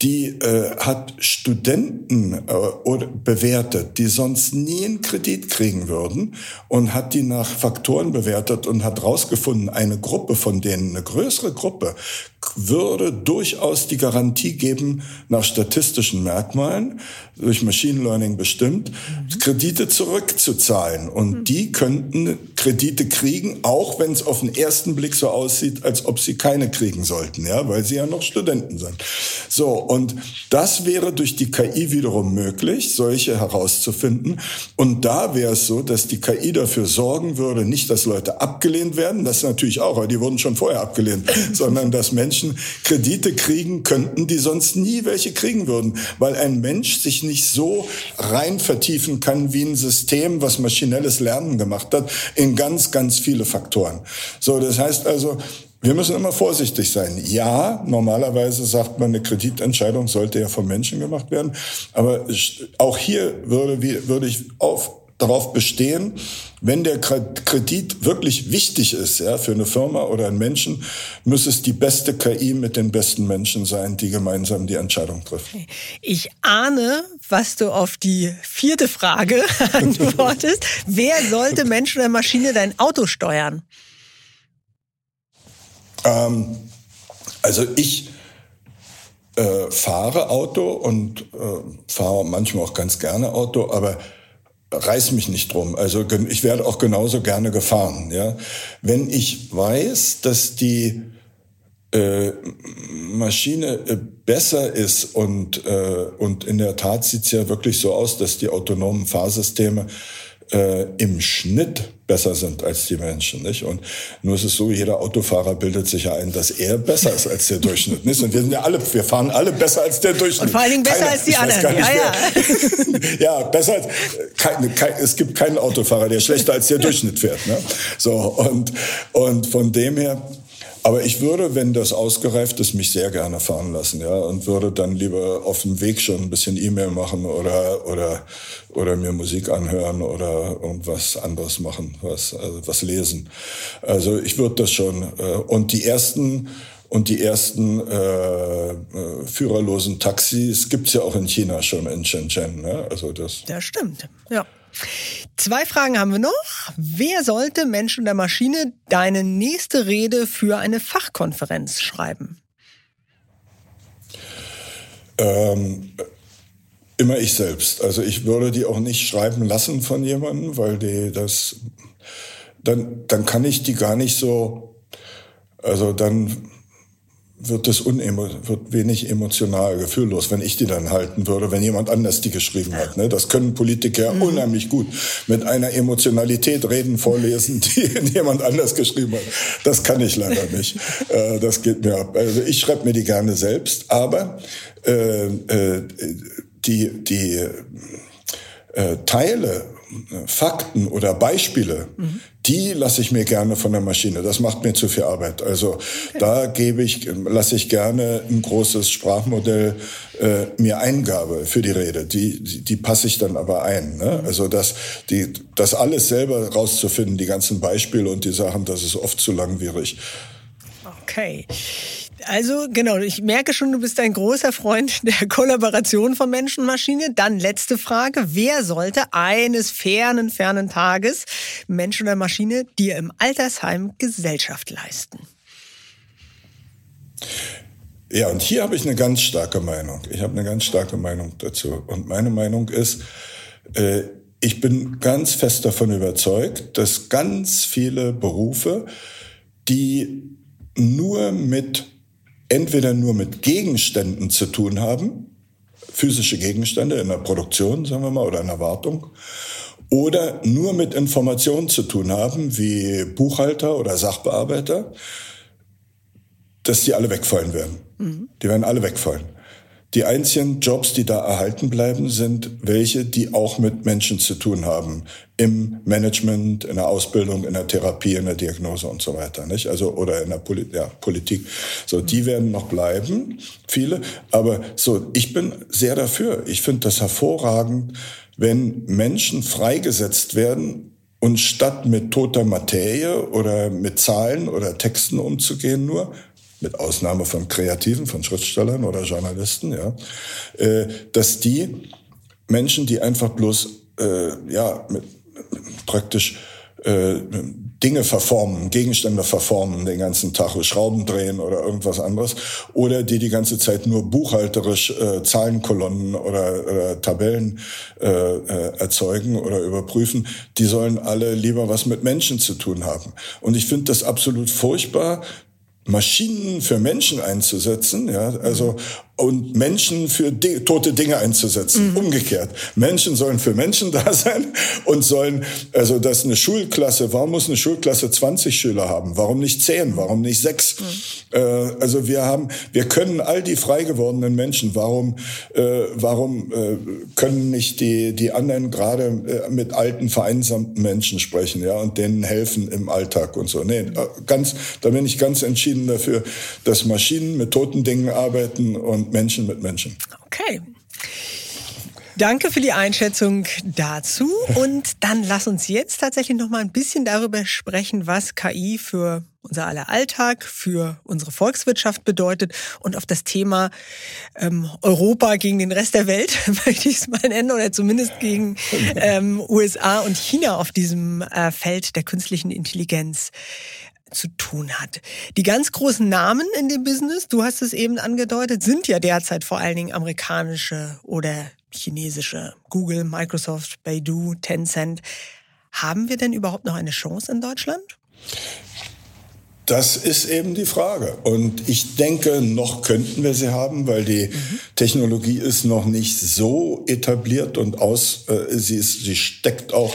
die äh, hat Studenten äh, bewertet, die sonst nie einen Kredit kriegen würden und hat die nach Faktoren bewertet und hat rausgefunden, eine Gruppe von denen, eine größere Gruppe, würde durchaus die Garantie geben, nach statistischen Merkmalen, durch Machine Learning bestimmt, mhm. Kredite zurückzuzahlen. Und mhm. die könnten Kredite kriegen, auch wenn es auf den ersten Blick so aussieht, als ob sie keine kriegen sollten, ja, weil sie ja noch Studenten sind. So, und das wäre durch die KI wiederum möglich, solche herauszufinden. Und da wäre es so, dass die KI dafür sorgen würde, nicht, dass Leute abgelehnt werden, das natürlich auch, aber die wurden schon vorher abgelehnt, sondern dass Menschen Kredite kriegen könnten, die sonst nie welche kriegen würden, weil ein Mensch sich nicht so rein vertiefen kann wie ein System, was maschinelles Lernen gemacht hat, in ganz, ganz viele Faktoren. So, das heißt also, wir müssen immer vorsichtig sein. Ja, normalerweise sagt man, eine Kreditentscheidung sollte ja vom Menschen gemacht werden. Aber auch hier würde, würde ich auf darauf bestehen, wenn der Kredit wirklich wichtig ist, ja, für eine Firma oder einen Menschen, muss es die beste KI mit den besten Menschen sein, die gemeinsam die Entscheidung trifft. Ich ahne, was du auf die vierte Frage antwortest. Wer sollte Mensch oder Maschine dein Auto steuern? Ähm, also ich äh, fahre Auto und äh, fahre manchmal auch ganz gerne Auto, aber reiß mich nicht drum. Also ich werde auch genauso gerne gefahren. Ja, wenn ich weiß, dass die äh, Maschine äh, besser ist und äh, und in der Tat sieht's ja wirklich so aus, dass die autonomen Fahrsysteme äh, im Schnitt besser sind als die Menschen. Nicht? Und nur ist es so, jeder Autofahrer bildet sich ja ein, dass er besser ist als der Durchschnitt. Nicht? Und wir sind ja alle, wir fahren alle besser als der Durchschnitt. Und vor allen Dingen besser Keiner, als die anderen. Ja, ja. ja, besser als, keine, kein, es gibt keinen Autofahrer, der schlechter als der Durchschnitt fährt. Ne? So, und, und von dem her, aber ich würde, wenn das ausgereift ist, mich sehr gerne fahren lassen, ja, und würde dann lieber auf dem Weg schon ein bisschen E-Mail machen oder oder oder mir Musik anhören oder irgendwas anderes machen, was also was lesen. Also ich würde das schon. Äh, und die ersten und die ersten äh, äh, führerlosen Taxis gibt's ja auch in China schon in Shenzhen. Ne? Also das. Das stimmt. Ja. Zwei Fragen haben wir noch. Wer sollte Mensch und der Maschine deine nächste Rede für eine Fachkonferenz schreiben? Ähm, immer ich selbst. Also ich würde die auch nicht schreiben lassen von jemandem, weil die das, dann, dann kann ich die gar nicht so, also dann wird das unemo wird wenig emotional, gefühllos, wenn ich die dann halten würde, wenn jemand anders die geschrieben hat. Ne? Das können Politiker mhm. unheimlich gut mit einer Emotionalität reden, vorlesen, die jemand anders geschrieben hat. Das kann ich leider nicht. Äh, das geht mir ab. Also ich schreibe mir die gerne selbst, aber äh, äh, die die äh, Teile Fakten oder Beispiele, mhm. die lasse ich mir gerne von der Maschine. Das macht mir zu viel Arbeit. Also okay. da gebe ich, lasse ich gerne ein großes Sprachmodell äh, mir Eingabe für die Rede. Die, die, die passe ich dann aber ein. Ne? Mhm. Also das, die, das alles selber rauszufinden, die ganzen Beispiele und die Sachen, das ist oft zu langwierig. Okay. Also genau, ich merke schon, du bist ein großer Freund der Kollaboration von Mensch und Maschine. Dann letzte Frage, wer sollte eines fernen, fernen Tages Mensch oder Maschine dir im Altersheim Gesellschaft leisten? Ja, und hier habe ich eine ganz starke Meinung. Ich habe eine ganz starke Meinung dazu. Und meine Meinung ist, äh, ich bin ganz fest davon überzeugt, dass ganz viele Berufe, die nur mit entweder nur mit Gegenständen zu tun haben, physische Gegenstände in der Produktion, sagen wir mal, oder in der Wartung, oder nur mit Informationen zu tun haben, wie Buchhalter oder Sachbearbeiter, dass die alle wegfallen werden. Mhm. Die werden alle wegfallen. Die einzigen Jobs, die da erhalten bleiben, sind welche, die auch mit Menschen zu tun haben. Im Management, in der Ausbildung, in der Therapie, in der Diagnose und so weiter, nicht? Also, oder in der Poli ja, Politik. So, die werden noch bleiben, viele. Aber so, ich bin sehr dafür. Ich finde das hervorragend, wenn Menschen freigesetzt werden und statt mit toter Materie oder mit Zahlen oder Texten umzugehen nur, mit Ausnahme von Kreativen, von Schriftstellern oder Journalisten, ja, äh, dass die Menschen, die einfach bloß äh, ja mit, praktisch äh, Dinge verformen, Gegenstände verformen den ganzen Tag, Schrauben drehen oder irgendwas anderes, oder die die ganze Zeit nur buchhalterisch äh, Zahlenkolonnen oder, oder Tabellen äh, äh, erzeugen oder überprüfen, die sollen alle lieber was mit Menschen zu tun haben. Und ich finde das absolut furchtbar, Maschinen für Menschen einzusetzen, ja, also und Menschen für di tote Dinge einzusetzen. Mhm. Umgekehrt. Menschen sollen für Menschen da sein und sollen, also dass eine Schulklasse, warum muss eine Schulklasse 20 Schüler haben? Warum nicht 10? Warum nicht 6? Mhm. Äh, also wir haben, wir können all die frei gewordenen Menschen, warum, äh, warum äh, können nicht die, die anderen gerade äh, mit alten, vereinsamten Menschen sprechen, ja, und denen helfen im Alltag und so. Nee, äh, ganz, da bin ich ganz entschieden dafür, dass Maschinen mit toten Dingen arbeiten und Menschen mit Menschen. Okay. Danke für die Einschätzung dazu. Und dann lass uns jetzt tatsächlich noch mal ein bisschen darüber sprechen, was KI für unser aller Alltag, für unsere Volkswirtschaft bedeutet und auf das Thema ähm, Europa gegen den Rest der Welt, möchte ich es mal nennen, oder zumindest gegen ähm, USA und China auf diesem äh, Feld der künstlichen Intelligenz zu tun hat. Die ganz großen Namen in dem Business, du hast es eben angedeutet, sind ja derzeit vor allen Dingen amerikanische oder chinesische. Google, Microsoft, Baidu, Tencent. Haben wir denn überhaupt noch eine Chance in Deutschland? Das ist eben die Frage. Und ich denke, noch könnten wir sie haben, weil die mhm. Technologie ist noch nicht so etabliert und aus, äh, sie, ist, sie steckt auch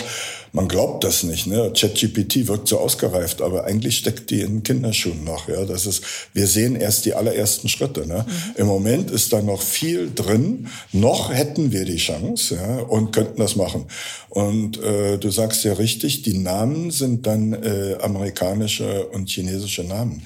man glaubt das nicht. Ne? ChatGPT wirkt so ausgereift, aber eigentlich steckt die in Kinderschuhen noch. Ja, das ist. Wir sehen erst die allerersten Schritte. Ne? Mhm. Im Moment ist da noch viel drin. Noch hätten wir die Chance ja, und könnten das machen. Und äh, du sagst ja richtig, die Namen sind dann äh, amerikanische und chinesische Namen.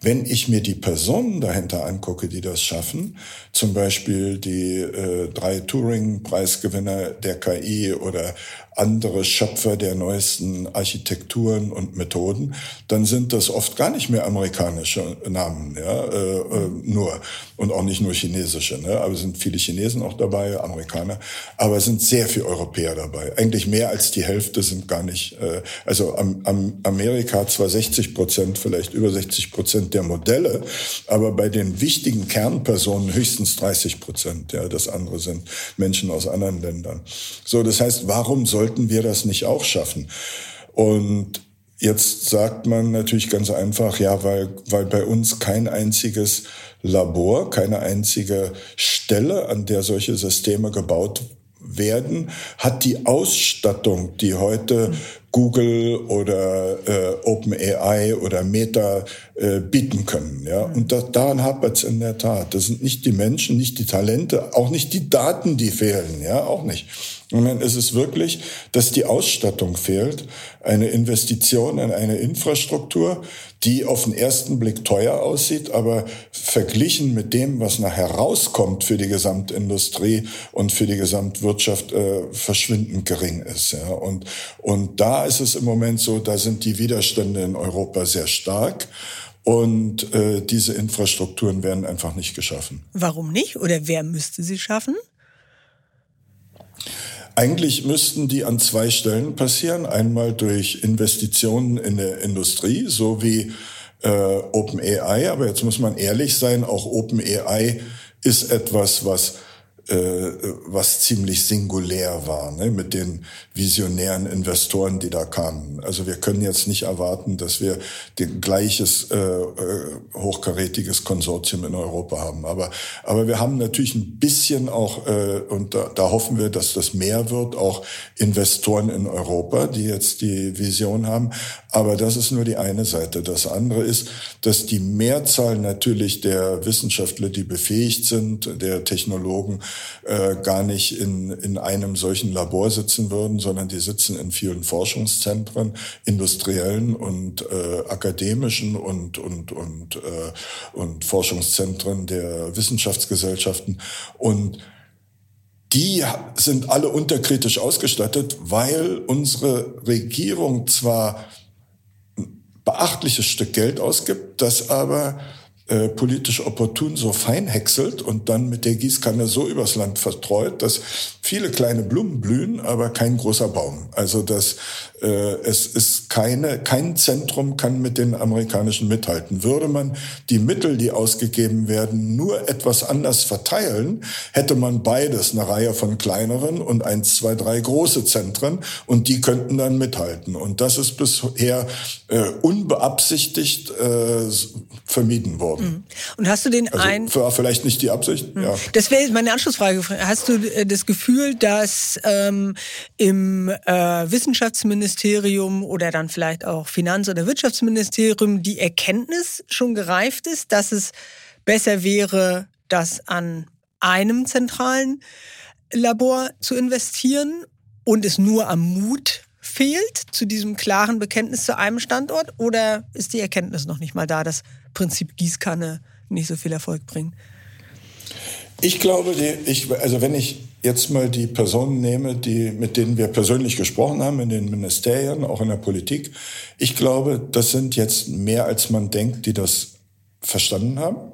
Wenn ich mir die Personen dahinter angucke, die das schaffen, zum Beispiel die äh, drei Turing-Preisgewinner der KI oder andere Schöpfer der neuesten Architekturen und Methoden, dann sind das oft gar nicht mehr amerikanische Namen, ja, äh, äh, nur und auch nicht nur chinesische, ne? aber sind viele Chinesen auch dabei, Amerikaner, aber es sind sehr viele Europäer dabei. Eigentlich mehr als die Hälfte sind gar nicht. Äh, also am, am Amerika zwar 60 Prozent, vielleicht über 60 Prozent der Modelle, aber bei den wichtigen Kernpersonen höchstens 30 Prozent. Ja, das andere sind Menschen aus anderen Ländern. So, das heißt, warum sollten wir das nicht auch schaffen? Und Jetzt sagt man natürlich ganz einfach, ja, weil, weil bei uns kein einziges Labor, keine einzige Stelle, an der solche Systeme gebaut werden, hat die Ausstattung, die heute Google oder äh, OpenAI oder Meta äh, bieten können. Ja? Und das, daran hapert es in der Tat. Das sind nicht die Menschen, nicht die Talente, auch nicht die Daten, die fehlen. Ja, auch nicht. Sondern es ist wirklich, dass die Ausstattung fehlt, eine Investition in eine Infrastruktur, die auf den ersten Blick teuer aussieht, aber verglichen mit dem, was nachher rauskommt für die Gesamtindustrie und für die Gesamtwirtschaft, äh, verschwindend gering ist. Ja? Und, und da ist es im Moment so, da sind die Widerstände in Europa sehr stark. Und äh, diese Infrastrukturen werden einfach nicht geschaffen. Warum nicht? Oder wer müsste sie schaffen? Eigentlich müssten die an zwei Stellen passieren. Einmal durch Investitionen in der Industrie, so wie äh, OpenAI. Aber jetzt muss man ehrlich sein, auch OpenAI ist etwas, was was ziemlich singulär war, ne, mit den visionären Investoren, die da kamen. Also wir können jetzt nicht erwarten, dass wir den gleiches äh, äh, hochkarätiges Konsortium in Europa haben. Aber, aber wir haben natürlich ein bisschen auch, äh, und da, da hoffen wir, dass das mehr wird, auch Investoren in Europa, die jetzt die Vision haben. Aber das ist nur die eine Seite. Das andere ist, dass die Mehrzahl natürlich der Wissenschaftler, die befähigt sind, der Technologen, äh, gar nicht in, in einem solchen Labor sitzen würden, sondern die sitzen in vielen Forschungszentren, industriellen und äh, akademischen und, und, und, äh, und Forschungszentren der Wissenschaftsgesellschaften. Und die sind alle unterkritisch ausgestattet, weil unsere Regierung zwar ein beachtliches Stück Geld ausgibt, das aber äh, politisch opportun so fein häckselt und dann mit der Gießkanne so übers Land verstreut, dass viele kleine Blumen blühen, aber kein großer Baum. Also das, äh, es ist keine, kein Zentrum kann mit den amerikanischen mithalten. Würde man die Mittel, die ausgegeben werden, nur etwas anders verteilen, hätte man beides, eine Reihe von kleineren und eins, zwei, drei große Zentren und die könnten dann mithalten. Und das ist bisher äh, unbeabsichtigt äh, vermieden worden. Mhm. Und hast du den also ein... War vielleicht nicht die Absicht, mhm. ja. Das wäre meine Anschlussfrage. Hast du äh, das Gefühl, dass ähm, im äh, Wissenschaftsministerium oder dann vielleicht auch Finanz- oder Wirtschaftsministerium die Erkenntnis schon gereift ist, dass es besser wäre, das an einem zentralen Labor zu investieren und es nur am Mut fehlt zu diesem klaren Bekenntnis zu einem Standort? Oder ist die Erkenntnis noch nicht mal da, dass Prinzip Gießkanne nicht so viel Erfolg bringt? Ich glaube, die, ich, also wenn ich jetzt mal die Personen nehme, die, mit denen wir persönlich gesprochen haben, in den Ministerien, auch in der Politik, ich glaube, das sind jetzt mehr als man denkt, die das verstanden haben.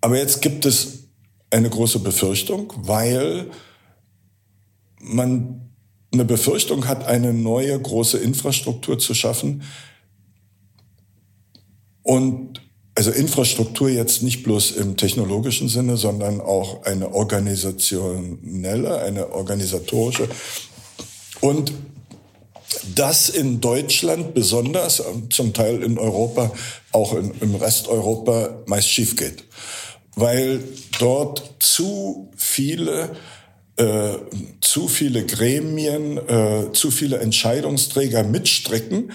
Aber jetzt gibt es eine große Befürchtung, weil man eine Befürchtung hat, eine neue große Infrastruktur zu schaffen. Und also Infrastruktur jetzt nicht bloß im technologischen Sinne, sondern auch eine organisationelle, eine organisatorische. Und das in Deutschland besonders, zum Teil in Europa, auch in, im Rest Europa meist schief geht. Weil dort zu viele äh, zu viele Gremien, äh, zu viele Entscheidungsträger mitstricken,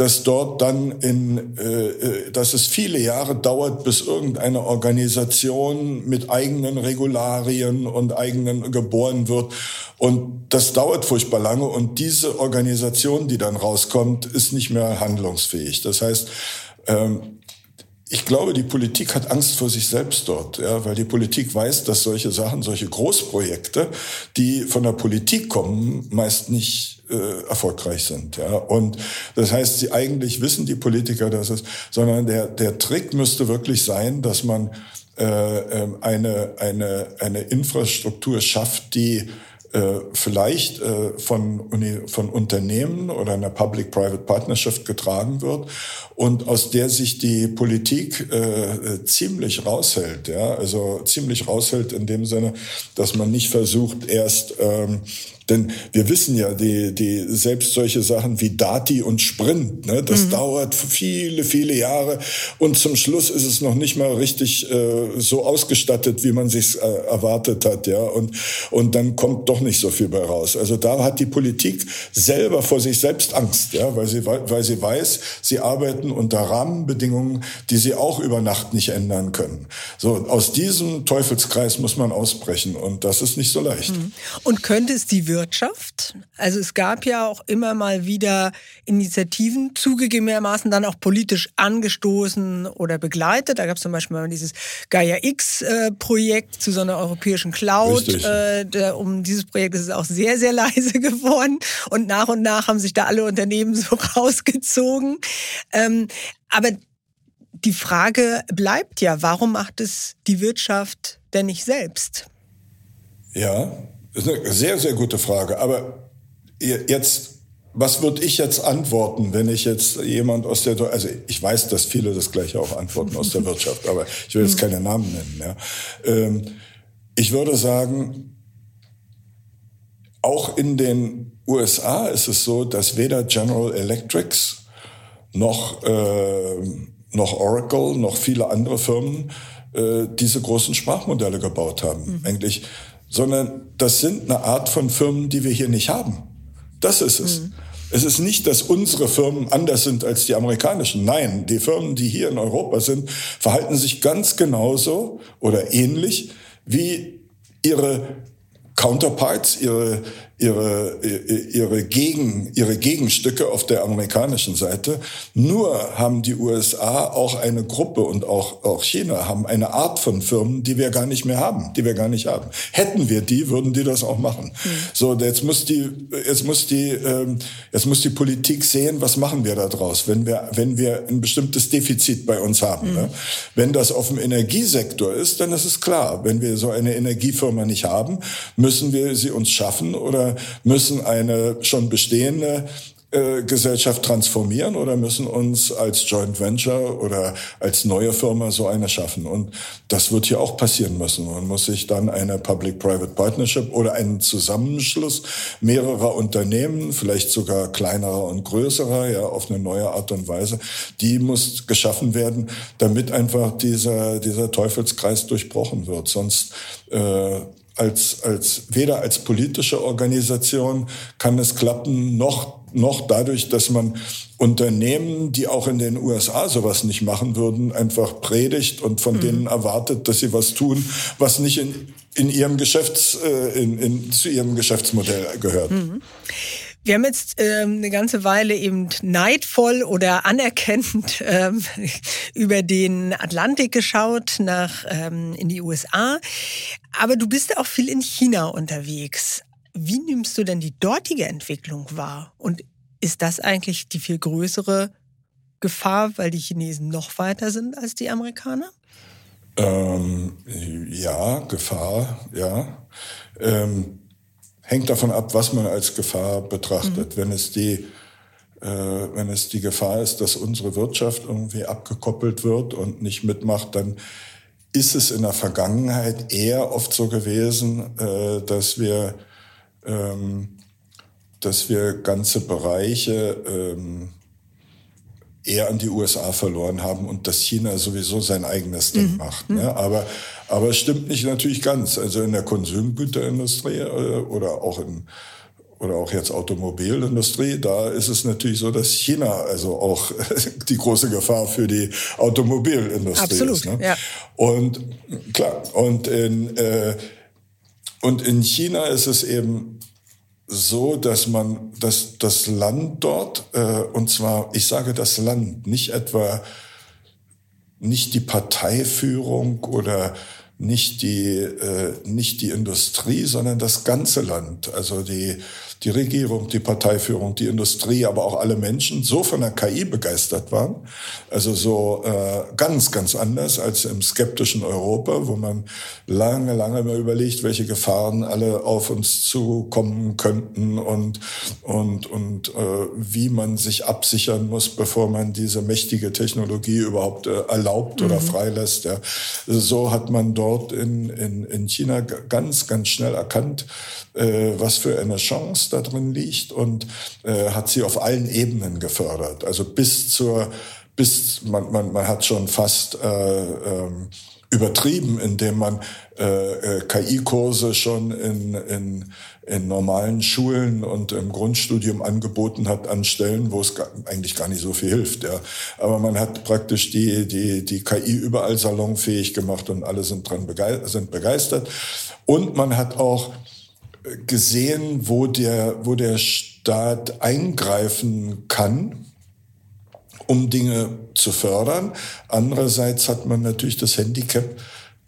dass dort dann in, äh, äh, dass es viele Jahre dauert, bis irgendeine Organisation mit eigenen Regularien und eigenen geboren wird. Und das dauert furchtbar lange. Und diese Organisation, die dann rauskommt, ist nicht mehr handlungsfähig. Das heißt, ähm, ich glaube, die Politik hat Angst vor sich selbst dort, ja, weil die Politik weiß, dass solche Sachen, solche Großprojekte, die von der Politik kommen, meist nicht äh, erfolgreich sind. Ja. Und das heißt, sie eigentlich wissen die Politiker, dass es, sondern der der Trick müsste wirklich sein, dass man äh, ähm, eine eine eine Infrastruktur schafft, die äh, vielleicht äh, von, Uni, von Unternehmen oder einer Public-Private Partnership getragen wird und aus der sich die Politik äh, ziemlich raushält. Ja? Also ziemlich raushält in dem Sinne, dass man nicht versucht, erst ähm, denn wir wissen ja, die, die, selbst solche Sachen wie Dati und Sprint, ne, das mhm. dauert viele, viele Jahre und zum Schluss ist es noch nicht mal richtig äh, so ausgestattet, wie man sich äh, erwartet hat, ja, und, und dann kommt doch nicht so viel bei raus. Also da hat die Politik selber vor sich selbst Angst, ja, weil sie, weil sie weiß, sie arbeiten unter Rahmenbedingungen, die sie auch über Nacht nicht ändern können. So, aus diesem Teufelskreis muss man ausbrechen und das ist nicht so leicht. Mhm. Und könnte es die Wirtschaft Wirtschaft. Also es gab ja auch immer mal wieder Initiativen, zugegebenermaßen dann auch politisch angestoßen oder begleitet. Da gab es zum Beispiel mal dieses Gaia X-Projekt zu so einer europäischen Cloud. Äh, um dieses Projekt ist es auch sehr, sehr leise geworden. Und nach und nach haben sich da alle Unternehmen so rausgezogen. Ähm, aber die Frage bleibt ja, warum macht es die Wirtschaft denn nicht selbst? Ja, das ist eine sehr, sehr gute Frage. Aber jetzt, was würde ich jetzt antworten, wenn ich jetzt jemand aus der, also ich weiß, dass viele das gleiche auch antworten aus der Wirtschaft, aber ich will jetzt keine Namen nennen. Ja. Ähm, ich würde sagen, auch in den USA ist es so, dass weder General Electrics noch, äh, noch Oracle noch viele andere Firmen äh, diese großen Sprachmodelle gebaut haben, mhm. eigentlich, sondern das sind eine Art von Firmen, die wir hier nicht haben. Das ist es. Mhm. Es ist nicht, dass unsere Firmen anders sind als die amerikanischen. Nein, die Firmen, die hier in Europa sind, verhalten sich ganz genauso oder ähnlich wie ihre Counterparts, ihre, ihre, ihre, Gegen, ihre Gegenstücke auf der amerikanischen Seite. Nur haben die USA auch eine Gruppe und auch, auch China haben eine Art von Firmen, die wir gar nicht mehr haben, die wir gar nicht haben. Hätten wir die, würden die das auch machen. Mhm. So, jetzt muss die, jetzt muss die, ähm, jetzt muss die Politik sehen, was machen wir da draus, wenn wir, wenn wir ein bestimmtes Defizit bei uns haben. Mhm. Ne? Wenn das auf dem Energiesektor ist, dann ist es klar. Wenn wir so eine Energiefirma nicht haben, müssen wir sie uns schaffen oder müssen eine schon bestehende äh, Gesellschaft transformieren oder müssen uns als Joint Venture oder als neue Firma so eine schaffen. Und das wird hier auch passieren müssen. Man muss sich dann eine Public-Private Partnership oder einen Zusammenschluss mehrerer Unternehmen, vielleicht sogar kleinerer und größerer, ja, auf eine neue Art und Weise, die muss geschaffen werden, damit einfach dieser, dieser Teufelskreis durchbrochen wird. Sonst äh, als, als, weder als politische Organisation kann es klappen, noch, noch dadurch, dass man Unternehmen, die auch in den USA sowas nicht machen würden, einfach predigt und von mhm. denen erwartet, dass sie was tun, was nicht in, in ihrem Geschäfts, äh, in, in, zu ihrem Geschäftsmodell gehört. Mhm. Wir haben jetzt ähm, eine ganze Weile eben neidvoll oder anerkennend ähm, über den Atlantik geschaut, nach ähm, in die USA. Aber du bist auch viel in China unterwegs. Wie nimmst du denn die dortige Entwicklung wahr? Und ist das eigentlich die viel größere Gefahr, weil die Chinesen noch weiter sind als die Amerikaner? Ähm, ja, Gefahr, ja. Ähm, hängt davon ab, was man als Gefahr betrachtet. Mhm. Wenn es die äh, wenn es die Gefahr ist, dass unsere Wirtschaft irgendwie abgekoppelt wird und nicht mitmacht, dann ist es in der Vergangenheit eher oft so gewesen, äh, dass wir ähm, dass wir ganze Bereiche ähm, eher an die USA verloren haben und dass China sowieso sein eigenes Ding mhm. macht. Ne? Mhm. Aber, aber es stimmt nicht natürlich ganz. Also in der Konsumgüterindustrie äh, oder auch in oder auch jetzt Automobilindustrie, da ist es natürlich so, dass China also auch die große Gefahr für die Automobilindustrie Absolut, ist. Ne? Ja. Und klar, und in, äh, und in China ist es eben so, dass man dass das Land dort, äh, und zwar, ich sage das Land, nicht etwa nicht die Parteiführung oder nicht die, äh, nicht die Industrie, sondern das ganze Land, also die, die Regierung, die Parteiführung, die Industrie, aber auch alle Menschen so von der KI begeistert waren. Also so äh, ganz, ganz anders als im skeptischen Europa, wo man lange, lange mal überlegt, welche Gefahren alle auf uns zukommen könnten und, und, und äh, wie man sich absichern muss, bevor man diese mächtige Technologie überhaupt äh, erlaubt oder mhm. freilässt. Ja. So hat man dort dort in, in, in China ganz, ganz schnell erkannt, äh, was für eine Chance da drin liegt und äh, hat sie auf allen Ebenen gefördert. Also bis zur, bis man, man, man hat schon fast äh, ähm, übertrieben, indem man äh, äh KI-Kurse schon in, in, in normalen Schulen und im Grundstudium angeboten hat an Stellen, wo es gar, eigentlich gar nicht so viel hilft. Ja. Aber man hat praktisch die, die, die KI überall salonfähig gemacht und alle sind dran begeistert, sind begeistert. Und man hat auch gesehen, wo der, wo der Staat eingreifen kann um Dinge zu fördern. Andererseits hat man natürlich das Handicap,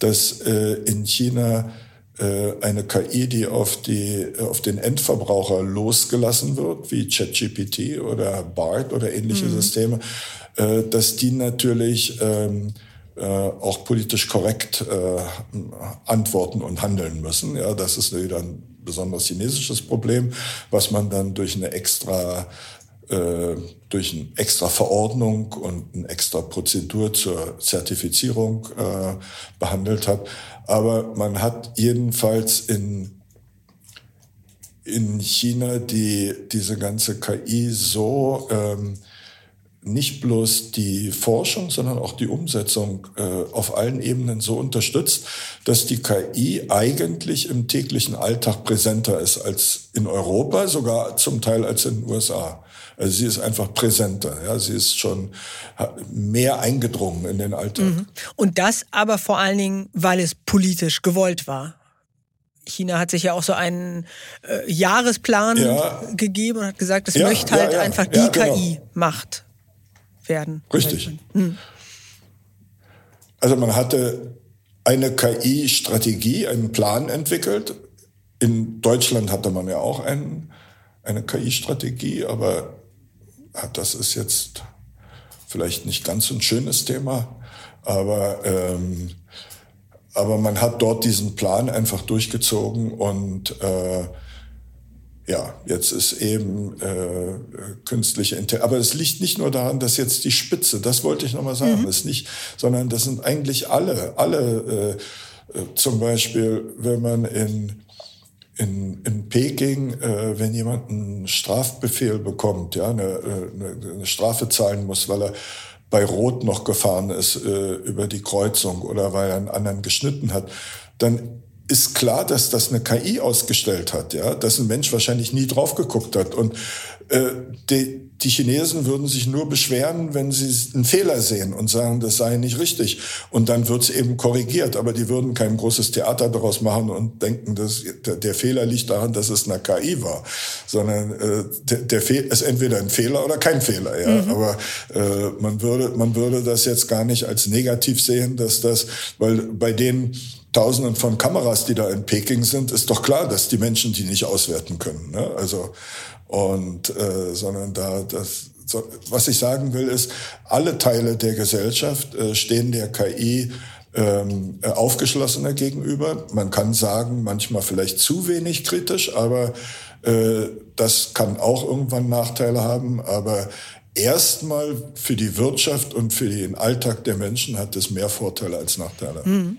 dass äh, in China äh, eine KI, die auf, die, auf den Endverbraucher losgelassen wird, wie ChatGPT oder BART oder ähnliche mhm. Systeme, äh, dass die natürlich ähm, äh, auch politisch korrekt äh, antworten und handeln müssen. Ja, das ist wieder ein besonders chinesisches Problem, was man dann durch eine extra äh, durch eine extra Verordnung und eine extra Prozedur zur Zertifizierung äh, behandelt hat. Aber man hat jedenfalls in, in China die, diese ganze KI so ähm, nicht bloß die Forschung, sondern auch die Umsetzung äh, auf allen Ebenen so unterstützt, dass die KI eigentlich im täglichen Alltag präsenter ist als in Europa, sogar zum Teil als in den USA. Also sie ist einfach präsenter, ja, sie ist schon mehr eingedrungen in den Alltag. Mhm. Und das aber vor allen Dingen, weil es politisch gewollt war. China hat sich ja auch so einen äh, Jahresplan ja. gegeben und hat gesagt, es ja, möchte halt ja, einfach die genau. KI macht werden. Richtig. Hm. Also man hatte eine KI-Strategie, einen Plan entwickelt. In Deutschland hatte man ja auch einen, eine KI-Strategie, aber das ist jetzt vielleicht nicht ganz so ein schönes Thema, aber, ähm, aber man hat dort diesen Plan einfach durchgezogen und äh, ja, jetzt ist eben äh, künstliche Intelligenz. Aber es liegt nicht nur daran, dass jetzt die Spitze, das wollte ich nochmal sagen, mhm. ist nicht, sondern das sind eigentlich alle, alle, äh, äh, zum Beispiel, wenn man in, in, in Peking, äh, wenn jemand einen Strafbefehl bekommt, ja, eine, eine, eine Strafe zahlen muss, weil er bei Rot noch gefahren ist äh, über die Kreuzung oder weil er einen anderen geschnitten hat, dann ist klar, dass das eine KI ausgestellt hat, ja, dass ein Mensch wahrscheinlich nie drauf geguckt hat. Und äh, die, die Chinesen würden sich nur beschweren, wenn sie einen Fehler sehen und sagen, das sei nicht richtig. Und dann wird es eben korrigiert. Aber die würden kein großes Theater daraus machen und denken, dass der, Fehler liegt daran, dass es eine KI war, sondern äh, der, der Fe ist entweder ein Fehler oder kein Fehler. Ja, mhm. aber äh, man würde man würde das jetzt gar nicht als negativ sehen, dass das, weil bei denen Tausenden von Kameras, die da in Peking sind, ist doch klar, dass die Menschen die nicht auswerten können. Ne? Also und äh, sondern da das so, was ich sagen will ist, alle Teile der Gesellschaft äh, stehen der KI ähm, äh, aufgeschlossener gegenüber. Man kann sagen, manchmal vielleicht zu wenig kritisch, aber äh, das kann auch irgendwann Nachteile haben. Aber erstmal für die Wirtschaft und für den Alltag der Menschen hat es mehr Vorteile als Nachteile. Mhm.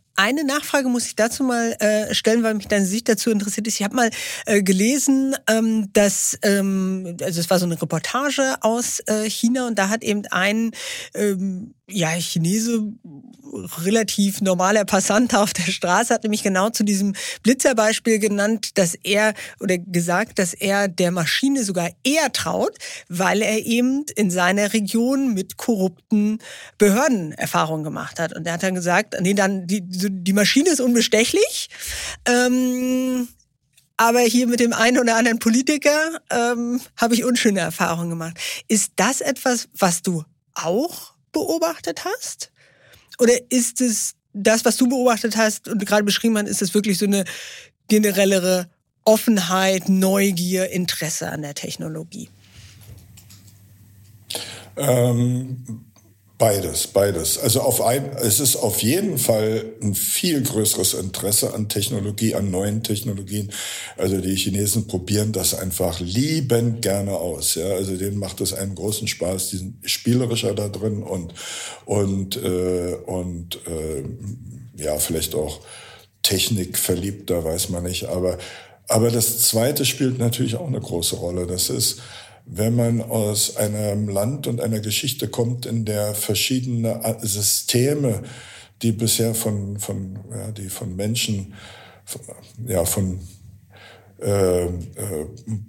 eine Nachfrage muss ich dazu mal äh, stellen, weil mich deine Sicht dazu interessiert ist. Ich habe mal äh, gelesen, ähm, dass, ähm, also es war so eine Reportage aus äh, China und da hat eben ein ähm, ja, Chinese, relativ normaler Passant auf der Straße, hat nämlich genau zu diesem Blitzerbeispiel genannt, dass er oder gesagt, dass er der Maschine sogar eher traut, weil er eben in seiner Region mit korrupten Behörden Erfahrungen gemacht hat. Und er hat dann gesagt, nee, dann die, die Maschine ist unbestechlich. Ähm, aber hier mit dem einen oder anderen Politiker ähm, habe ich unschöne Erfahrungen gemacht. Ist das etwas, was du auch beobachtet hast? Oder ist es das, was du beobachtet hast und gerade beschrieben hast, ist es wirklich so eine generellere Offenheit, Neugier, Interesse an der Technologie? Ähm, Beides, beides. Also auf ein, es ist auf jeden Fall ein viel größeres Interesse an Technologie, an neuen Technologien. Also die Chinesen probieren das einfach liebend gerne aus. Ja, also denen macht es einen großen Spaß. Die sind spielerischer da drin und und äh, und äh, ja vielleicht auch Technik verliebt, da weiß man nicht. Aber aber das Zweite spielt natürlich auch eine große Rolle. Das ist wenn man aus einem Land und einer Geschichte kommt, in der verschiedene Systeme, die bisher von, von, ja, die von Menschen, ja, von äh, äh,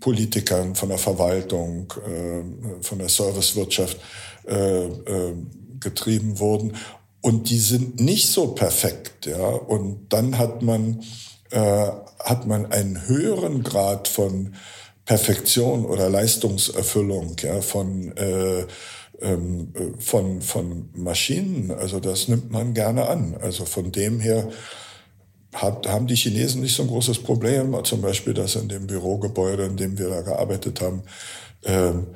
Politikern, von der Verwaltung, äh, von der Servicewirtschaft äh, äh, getrieben wurden und die sind nicht so perfekt, ja. Und dann hat man äh, hat man einen höheren Grad von Perfektion oder Leistungserfüllung, ja, von äh, ähm, von, von Maschinen. Also das nimmt man gerne an. Also von dem her hat, haben die Chinesen nicht so ein großes Problem. Zum Beispiel, dass in dem Bürogebäude, in dem wir da gearbeitet haben, ähm,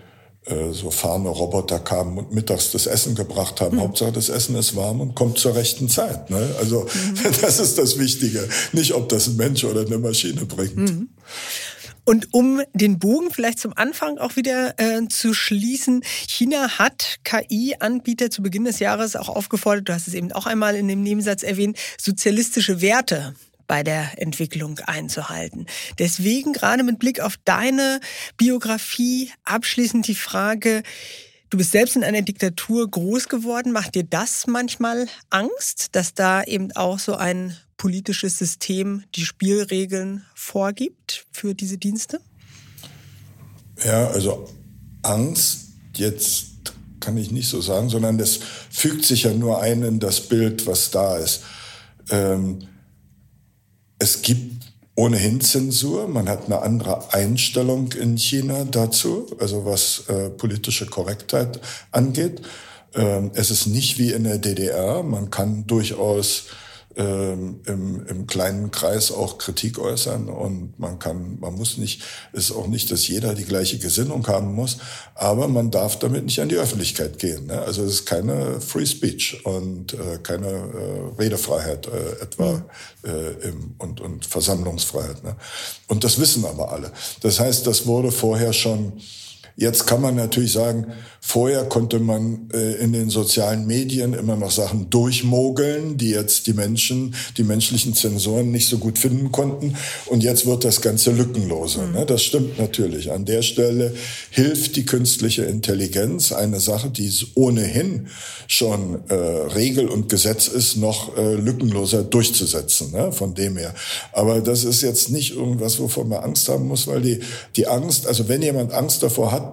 äh, so fahrende Roboter kamen und mittags das Essen gebracht haben. Mhm. Hauptsache das Essen ist warm und kommt zur rechten Zeit. Ne? Also mhm. das ist das Wichtige. Nicht, ob das ein Mensch oder eine Maschine bringt. Mhm. Und um den Bogen vielleicht zum Anfang auch wieder äh, zu schließen, China hat KI-Anbieter zu Beginn des Jahres auch aufgefordert, du hast es eben auch einmal in dem Nebensatz erwähnt, sozialistische Werte bei der Entwicklung einzuhalten. Deswegen gerade mit Blick auf deine Biografie abschließend die Frage, Du bist selbst in einer Diktatur groß geworden. Macht dir das manchmal Angst, dass da eben auch so ein politisches System die Spielregeln vorgibt für diese Dienste? Ja, also Angst jetzt kann ich nicht so sagen, sondern das fügt sich ja nur ein in das Bild, was da ist. Ähm, es gibt ohnehin Zensur. Man hat eine andere Einstellung in China dazu, also was äh, politische Korrektheit angeht. Ähm, es ist nicht wie in der DDR. Man kann durchaus ähm, im, im kleinen Kreis auch Kritik äußern und man kann, man muss nicht, ist auch nicht, dass jeder die gleiche Gesinnung haben muss, aber man darf damit nicht an die Öffentlichkeit gehen. Ne? Also es ist keine Free Speech und äh, keine äh, Redefreiheit äh, etwa äh, im, und, und Versammlungsfreiheit. Ne? Und das wissen aber alle. Das heißt, das wurde vorher schon Jetzt kann man natürlich sagen, vorher konnte man äh, in den sozialen Medien immer noch Sachen durchmogeln, die jetzt die Menschen, die menschlichen Zensoren nicht so gut finden konnten. Und jetzt wird das Ganze lückenloser. Mhm. Ne? Das stimmt natürlich. An der Stelle hilft die künstliche Intelligenz, eine Sache, die ohnehin schon äh, Regel und Gesetz ist, noch äh, lückenloser durchzusetzen. Ne? Von dem her. Aber das ist jetzt nicht irgendwas, wovon man Angst haben muss, weil die, die Angst, also wenn jemand Angst davor hat,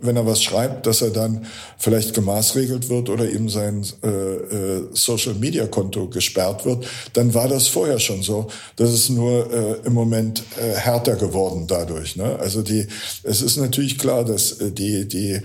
wenn er was schreibt, dass er dann vielleicht gemaßregelt wird oder ihm sein äh, äh, Social-Media-Konto gesperrt wird, dann war das vorher schon so. Das ist nur äh, im Moment äh, härter geworden dadurch. Ne? Also die, es ist natürlich klar, dass äh, die die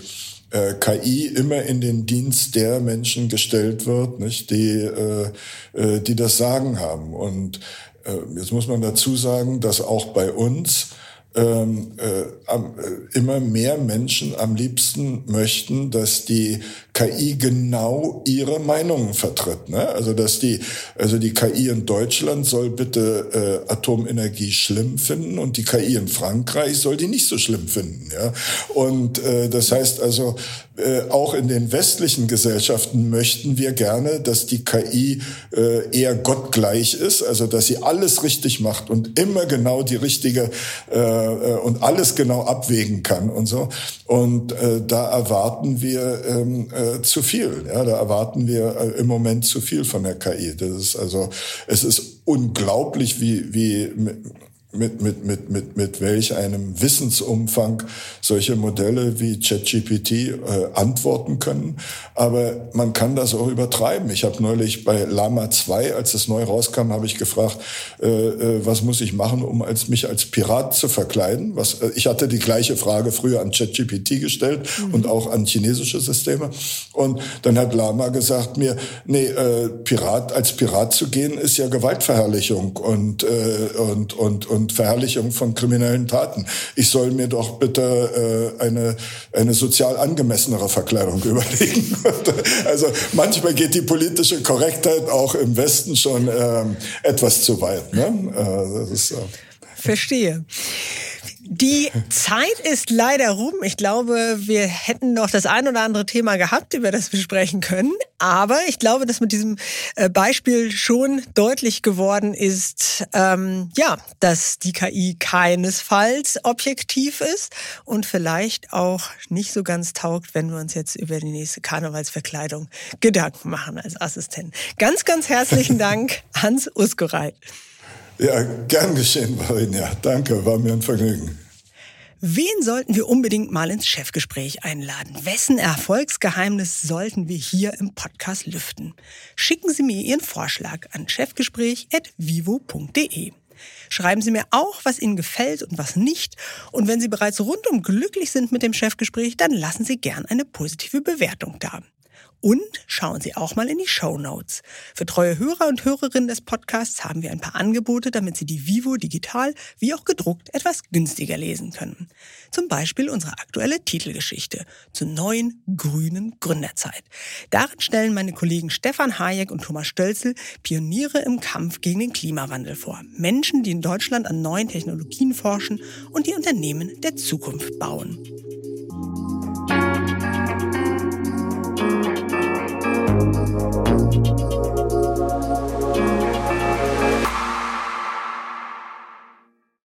äh, KI immer in den Dienst der Menschen gestellt wird, nicht die äh, äh, die das Sagen haben. Und äh, jetzt muss man dazu sagen, dass auch bei uns ähm, äh, äh, immer mehr Menschen am liebsten möchten, dass die KI genau ihre Meinungen vertritt. Ne? Also dass die, also die KI in Deutschland soll bitte äh, Atomenergie schlimm finden und die KI in Frankreich soll die nicht so schlimm finden. Ja? Und äh, das heißt also, äh, auch in den westlichen Gesellschaften möchten wir gerne, dass die KI äh, eher gottgleich ist, also dass sie alles richtig macht und immer genau die richtige äh, äh und alles genau abwägen kann und so. Und äh, da erwarten wir ähm, äh, äh, zu viel. Ja, da erwarten wir im Moment zu viel von der KI. Das ist also, es ist unglaublich, wie, wie mit, mit, mit, mit, mit welch einem Wissensumfang solche Modelle wie ChatGPT äh, antworten können. Aber man kann das auch übertreiben. Ich habe neulich bei Lama 2, als es neu rauskam, habe ich gefragt, äh, äh, was muss ich machen, um als mich als Pirat zu verkleiden? Was, äh, ich hatte die gleiche Frage früher an ChatGPT gestellt mhm. und auch an chinesische Systeme. Und dann hat Lama gesagt mir, nee, äh, Pirat, als Pirat zu gehen, ist ja Gewaltverherrlichung und, äh, und, und, und und Verherrlichung von kriminellen Taten. Ich soll mir doch bitte äh, eine, eine sozial angemessenere Verkleidung überlegen. also manchmal geht die politische Korrektheit auch im Westen schon ähm, etwas zu weit. Ne? Äh, ist, äh Verstehe. Die Zeit ist leider rum. Ich glaube, wir hätten noch das ein oder andere Thema gehabt, über das wir sprechen können. Aber ich glaube, dass mit diesem äh, Beispiel schon deutlich geworden ist, ähm, ja, dass die KI keinesfalls objektiv ist und vielleicht auch nicht so ganz taugt, wenn wir uns jetzt über die nächste Karnevalsverkleidung Gedanken machen als Assistent. Ganz, ganz herzlichen Dank, Hans Uskoreit. Ja, gern geschehen, Marina. Danke, war mir ein Vergnügen. Wen sollten wir unbedingt mal ins Chefgespräch einladen? Wessen Erfolgsgeheimnis sollten wir hier im Podcast lüften? Schicken Sie mir Ihren Vorschlag an chefgespräch.vivo.de. Schreiben Sie mir auch, was Ihnen gefällt und was nicht. Und wenn Sie bereits rundum glücklich sind mit dem Chefgespräch, dann lassen Sie gern eine positive Bewertung da. Und schauen Sie auch mal in die Show Notes. Für treue Hörer und Hörerinnen des Podcasts haben wir ein paar Angebote, damit Sie die Vivo digital wie auch gedruckt etwas günstiger lesen können. Zum Beispiel unsere aktuelle Titelgeschichte zur neuen grünen Gründerzeit. Darin stellen meine Kollegen Stefan Hayek und Thomas Stölzel Pioniere im Kampf gegen den Klimawandel vor. Menschen, die in Deutschland an neuen Technologien forschen und die Unternehmen der Zukunft bauen.